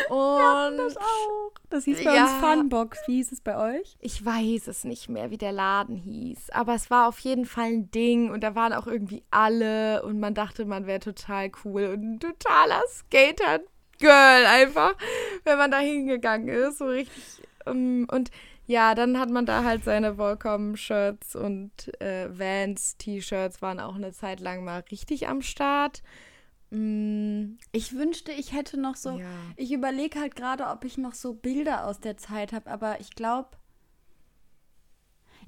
Und Das auch. Das hieß bei Ja. uns Funbox. Wie hieß es bei euch? ich weiß es nicht mehr, wie der Laden hieß. Aber es war auf jeden Fall ein Ding und da waren auch irgendwie alle und man dachte, man wäre total cool und ein totaler Skater-Girl einfach, wenn man da hingegangen ist. So richtig. ähm, Und ja, dann hat man da halt seine Volcom-Shirts und äh, Vans-T-Shirts waren auch eine Zeit lang mal richtig am Start. Mm, Ich wünschte, ich hätte noch so. ja. Ich überlege halt gerade, ob ich noch so Bilder aus der Zeit habe, aber ich glaube.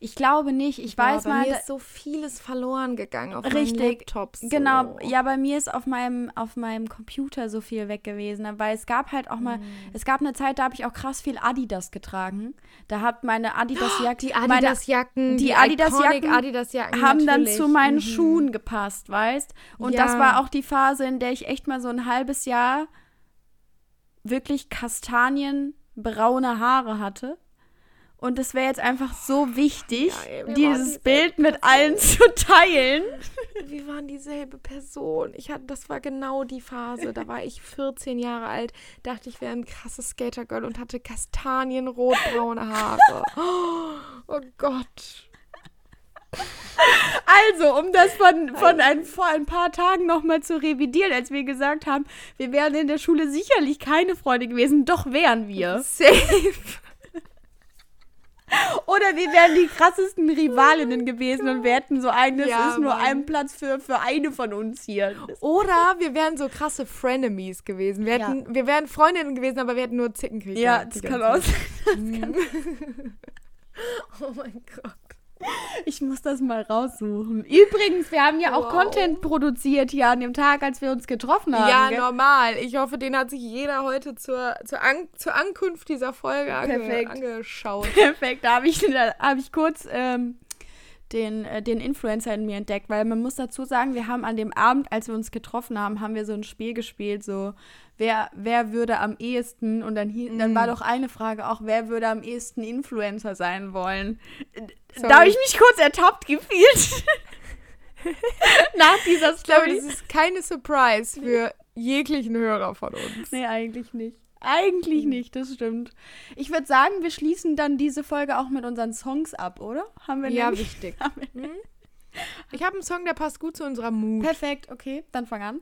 Ich glaube nicht. Ich Boah, weiß bei mal. mir da- ist so vieles verloren gegangen auf Richtig. meinen Laptops. Genau, so. ja, bei mir ist auf meinem, auf meinem Computer so viel weg gewesen, weil es gab halt auch mal, Mhm. es gab eine Zeit, da habe ich auch krass viel Adidas getragen. Da hat meine Adidas-Jacke, Die Adidas-Jacken, die die, Adidas-Jacken Adidas-Jacken haben dann natürlich. zu meinen Mhm. Schuhen gepasst, weißt? Und Ja. das war auch die Phase, in der ich echt mal so ein halbes Jahr wirklich kastanienbraune Haare hatte. Und es wäre jetzt einfach so wichtig, Ja, ey, dieses Bild mit allen zu teilen. Wir waren dieselbe Person. Ich hatte, das war genau die Phase. Da war ich 14 Jahre alt, dachte ich wäre ein krasses Skatergirl und hatte kastanienrotbraune Haare. Oh Gott. Also, um das von, von ein, vor ein paar Tagen nochmal zu revidieren, als wir gesagt haben, wir wären in der Schule sicherlich keine Freunde gewesen, doch wären wir. Safe. Oder wir wären die krassesten Rivalinnen gewesen und wir hätten so ein, das Ja, ist nur Mann. ein Platz für, für eine von uns hier. Das- Oder wir wären so krasse Frenemies gewesen. Wir, Ja. hätten, wir wären Freundinnen gewesen, aber wir hätten nur Zickenkrieg. Ja, das kann auch Zeit. sein. Oh mein Gott. Ich muss das mal raussuchen. Übrigens, wir haben ja auch Wow. Content produziert hier an dem Tag, als wir uns getroffen haben. Ja, gell? normal. Ich hoffe, den hat sich jeder heute zur, zur, An zur Ankunft dieser Folge ange Perfekt. angeschaut. Perfekt, da habe ich, da hab ich kurz ähm, den, äh, den Influencer in mir entdeckt, weil man muss dazu sagen, wir haben an dem Abend, als wir uns getroffen haben, haben wir so ein Spiel gespielt, so wer, wer würde am ehesten, und dann, hie- dann Mm. war doch eine Frage auch, wer würde am ehesten Influencer sein wollen. Sorry. Da habe ich mich kurz ertappt gefühlt. Nach dieser Ich glaube, Story. das ist keine Surprise für jeglichen Hörer von uns. Nee, eigentlich nicht. Eigentlich nicht, das stimmt. Ich würde sagen, wir schließen dann diese Folge auch mit unseren Songs ab, oder? Haben wir Ja, nämlich- wichtig. haben wir- Hm? Ich habe einen Song, der passt gut zu unserer Mut. Perfekt, okay, dann fang an.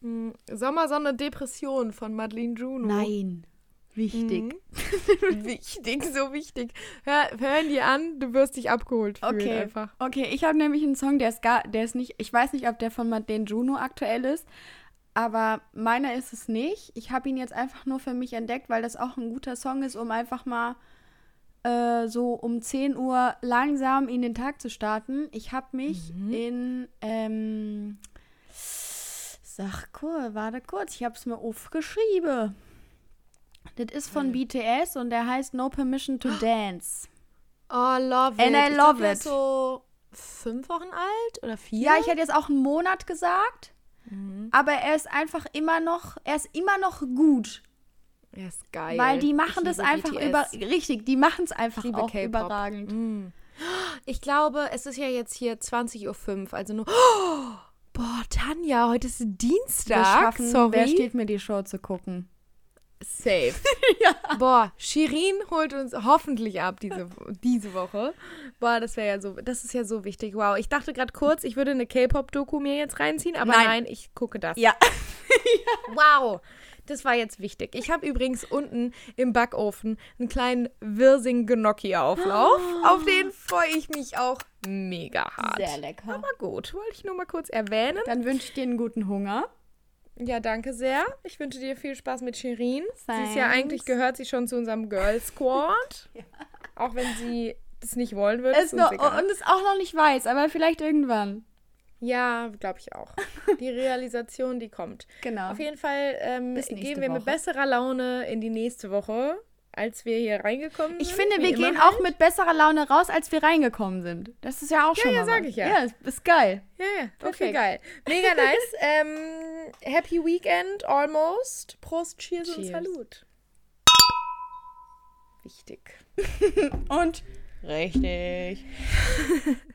Hm, Sommersonne Depression von Madeleine Juno. Nein. Wichtig. Mhm. wichtig, so wichtig. Hör, hören die an, du wirst dich abgeholt fühlen Okay. einfach. Okay, ich habe nämlich einen Song, der ist gar, der ist nicht, ich weiß nicht, ob der von Madeleine Juno aktuell ist, aber meiner ist es nicht. Ich habe ihn jetzt einfach nur für mich entdeckt, weil das auch ein guter Song ist, um einfach mal äh, so um 10 Uhr langsam in den Tag zu starten. Ich habe mich in, ähm, sag kurz, warte kurz, ich habe es mir aufgeschrieben. Das ist von BTS und der heißt No Permission to Dance. Oh, love it. And I Ich love it. so fünf Wochen alt oder vier? Ja, ich hätte jetzt auch einen Monat gesagt, Mhm. aber er ist einfach immer noch, er ist immer noch gut, Er ist geil. weil die machen das einfach BTS. über, richtig, die machen es einfach auch überragend. Mm. Ich glaube, es ist ja jetzt hier 20.05 Uhr, also nur. Oh, boah, Tanja, heute ist Wir Dienstag. schaffen, Sorry. wer steht mir die Show zu gucken? Safe. Boah, Shirin holt uns hoffentlich ab diese, diese Woche. Boah, das wäre ja so, das ist ja so wichtig. Wow, ich dachte gerade kurz, ich würde eine K-Pop-Doku mir jetzt reinziehen, aber Nein. nein, ich gucke das. Ja. Wow, das war jetzt wichtig. Ich habe übrigens unten im Backofen einen kleinen Wirsing-Gnocchi-Auflauf. Auf den freue ich mich auch mega hart. Sehr lecker. Aber gut, wollte ich nur mal kurz erwähnen. Dann wünsche ich dir einen guten Hunger. Ja, danke sehr. Ich wünsche dir viel Spaß mit Shirin. Sie ist ja Thanks. eigentlich, gehört sie schon zu unserem Girl Squad. Auch wenn sie das nicht wollen würde. Ist noch, egal. und ist auch noch nicht weiß, aber vielleicht irgendwann. Ja, glaube ich auch. Die Realisation, die kommt. Genau. Auf jeden Fall ähm, gehen wir mit Woche. besserer Laune in die nächste Woche, als wir hier reingekommen sind. Ich finde, wir gehen halt. auch mit besserer Laune raus, als wir reingekommen sind. Das ist ja auch schon ja, mal sag was. ich ja. Ja, ist, ist geil. Ja, ja, okay, Perfekt. geil. Mega nice. ähm, happy Weekend, almost. Prost, Cheers, und Cheers. Salut. Wichtig. Und richtig.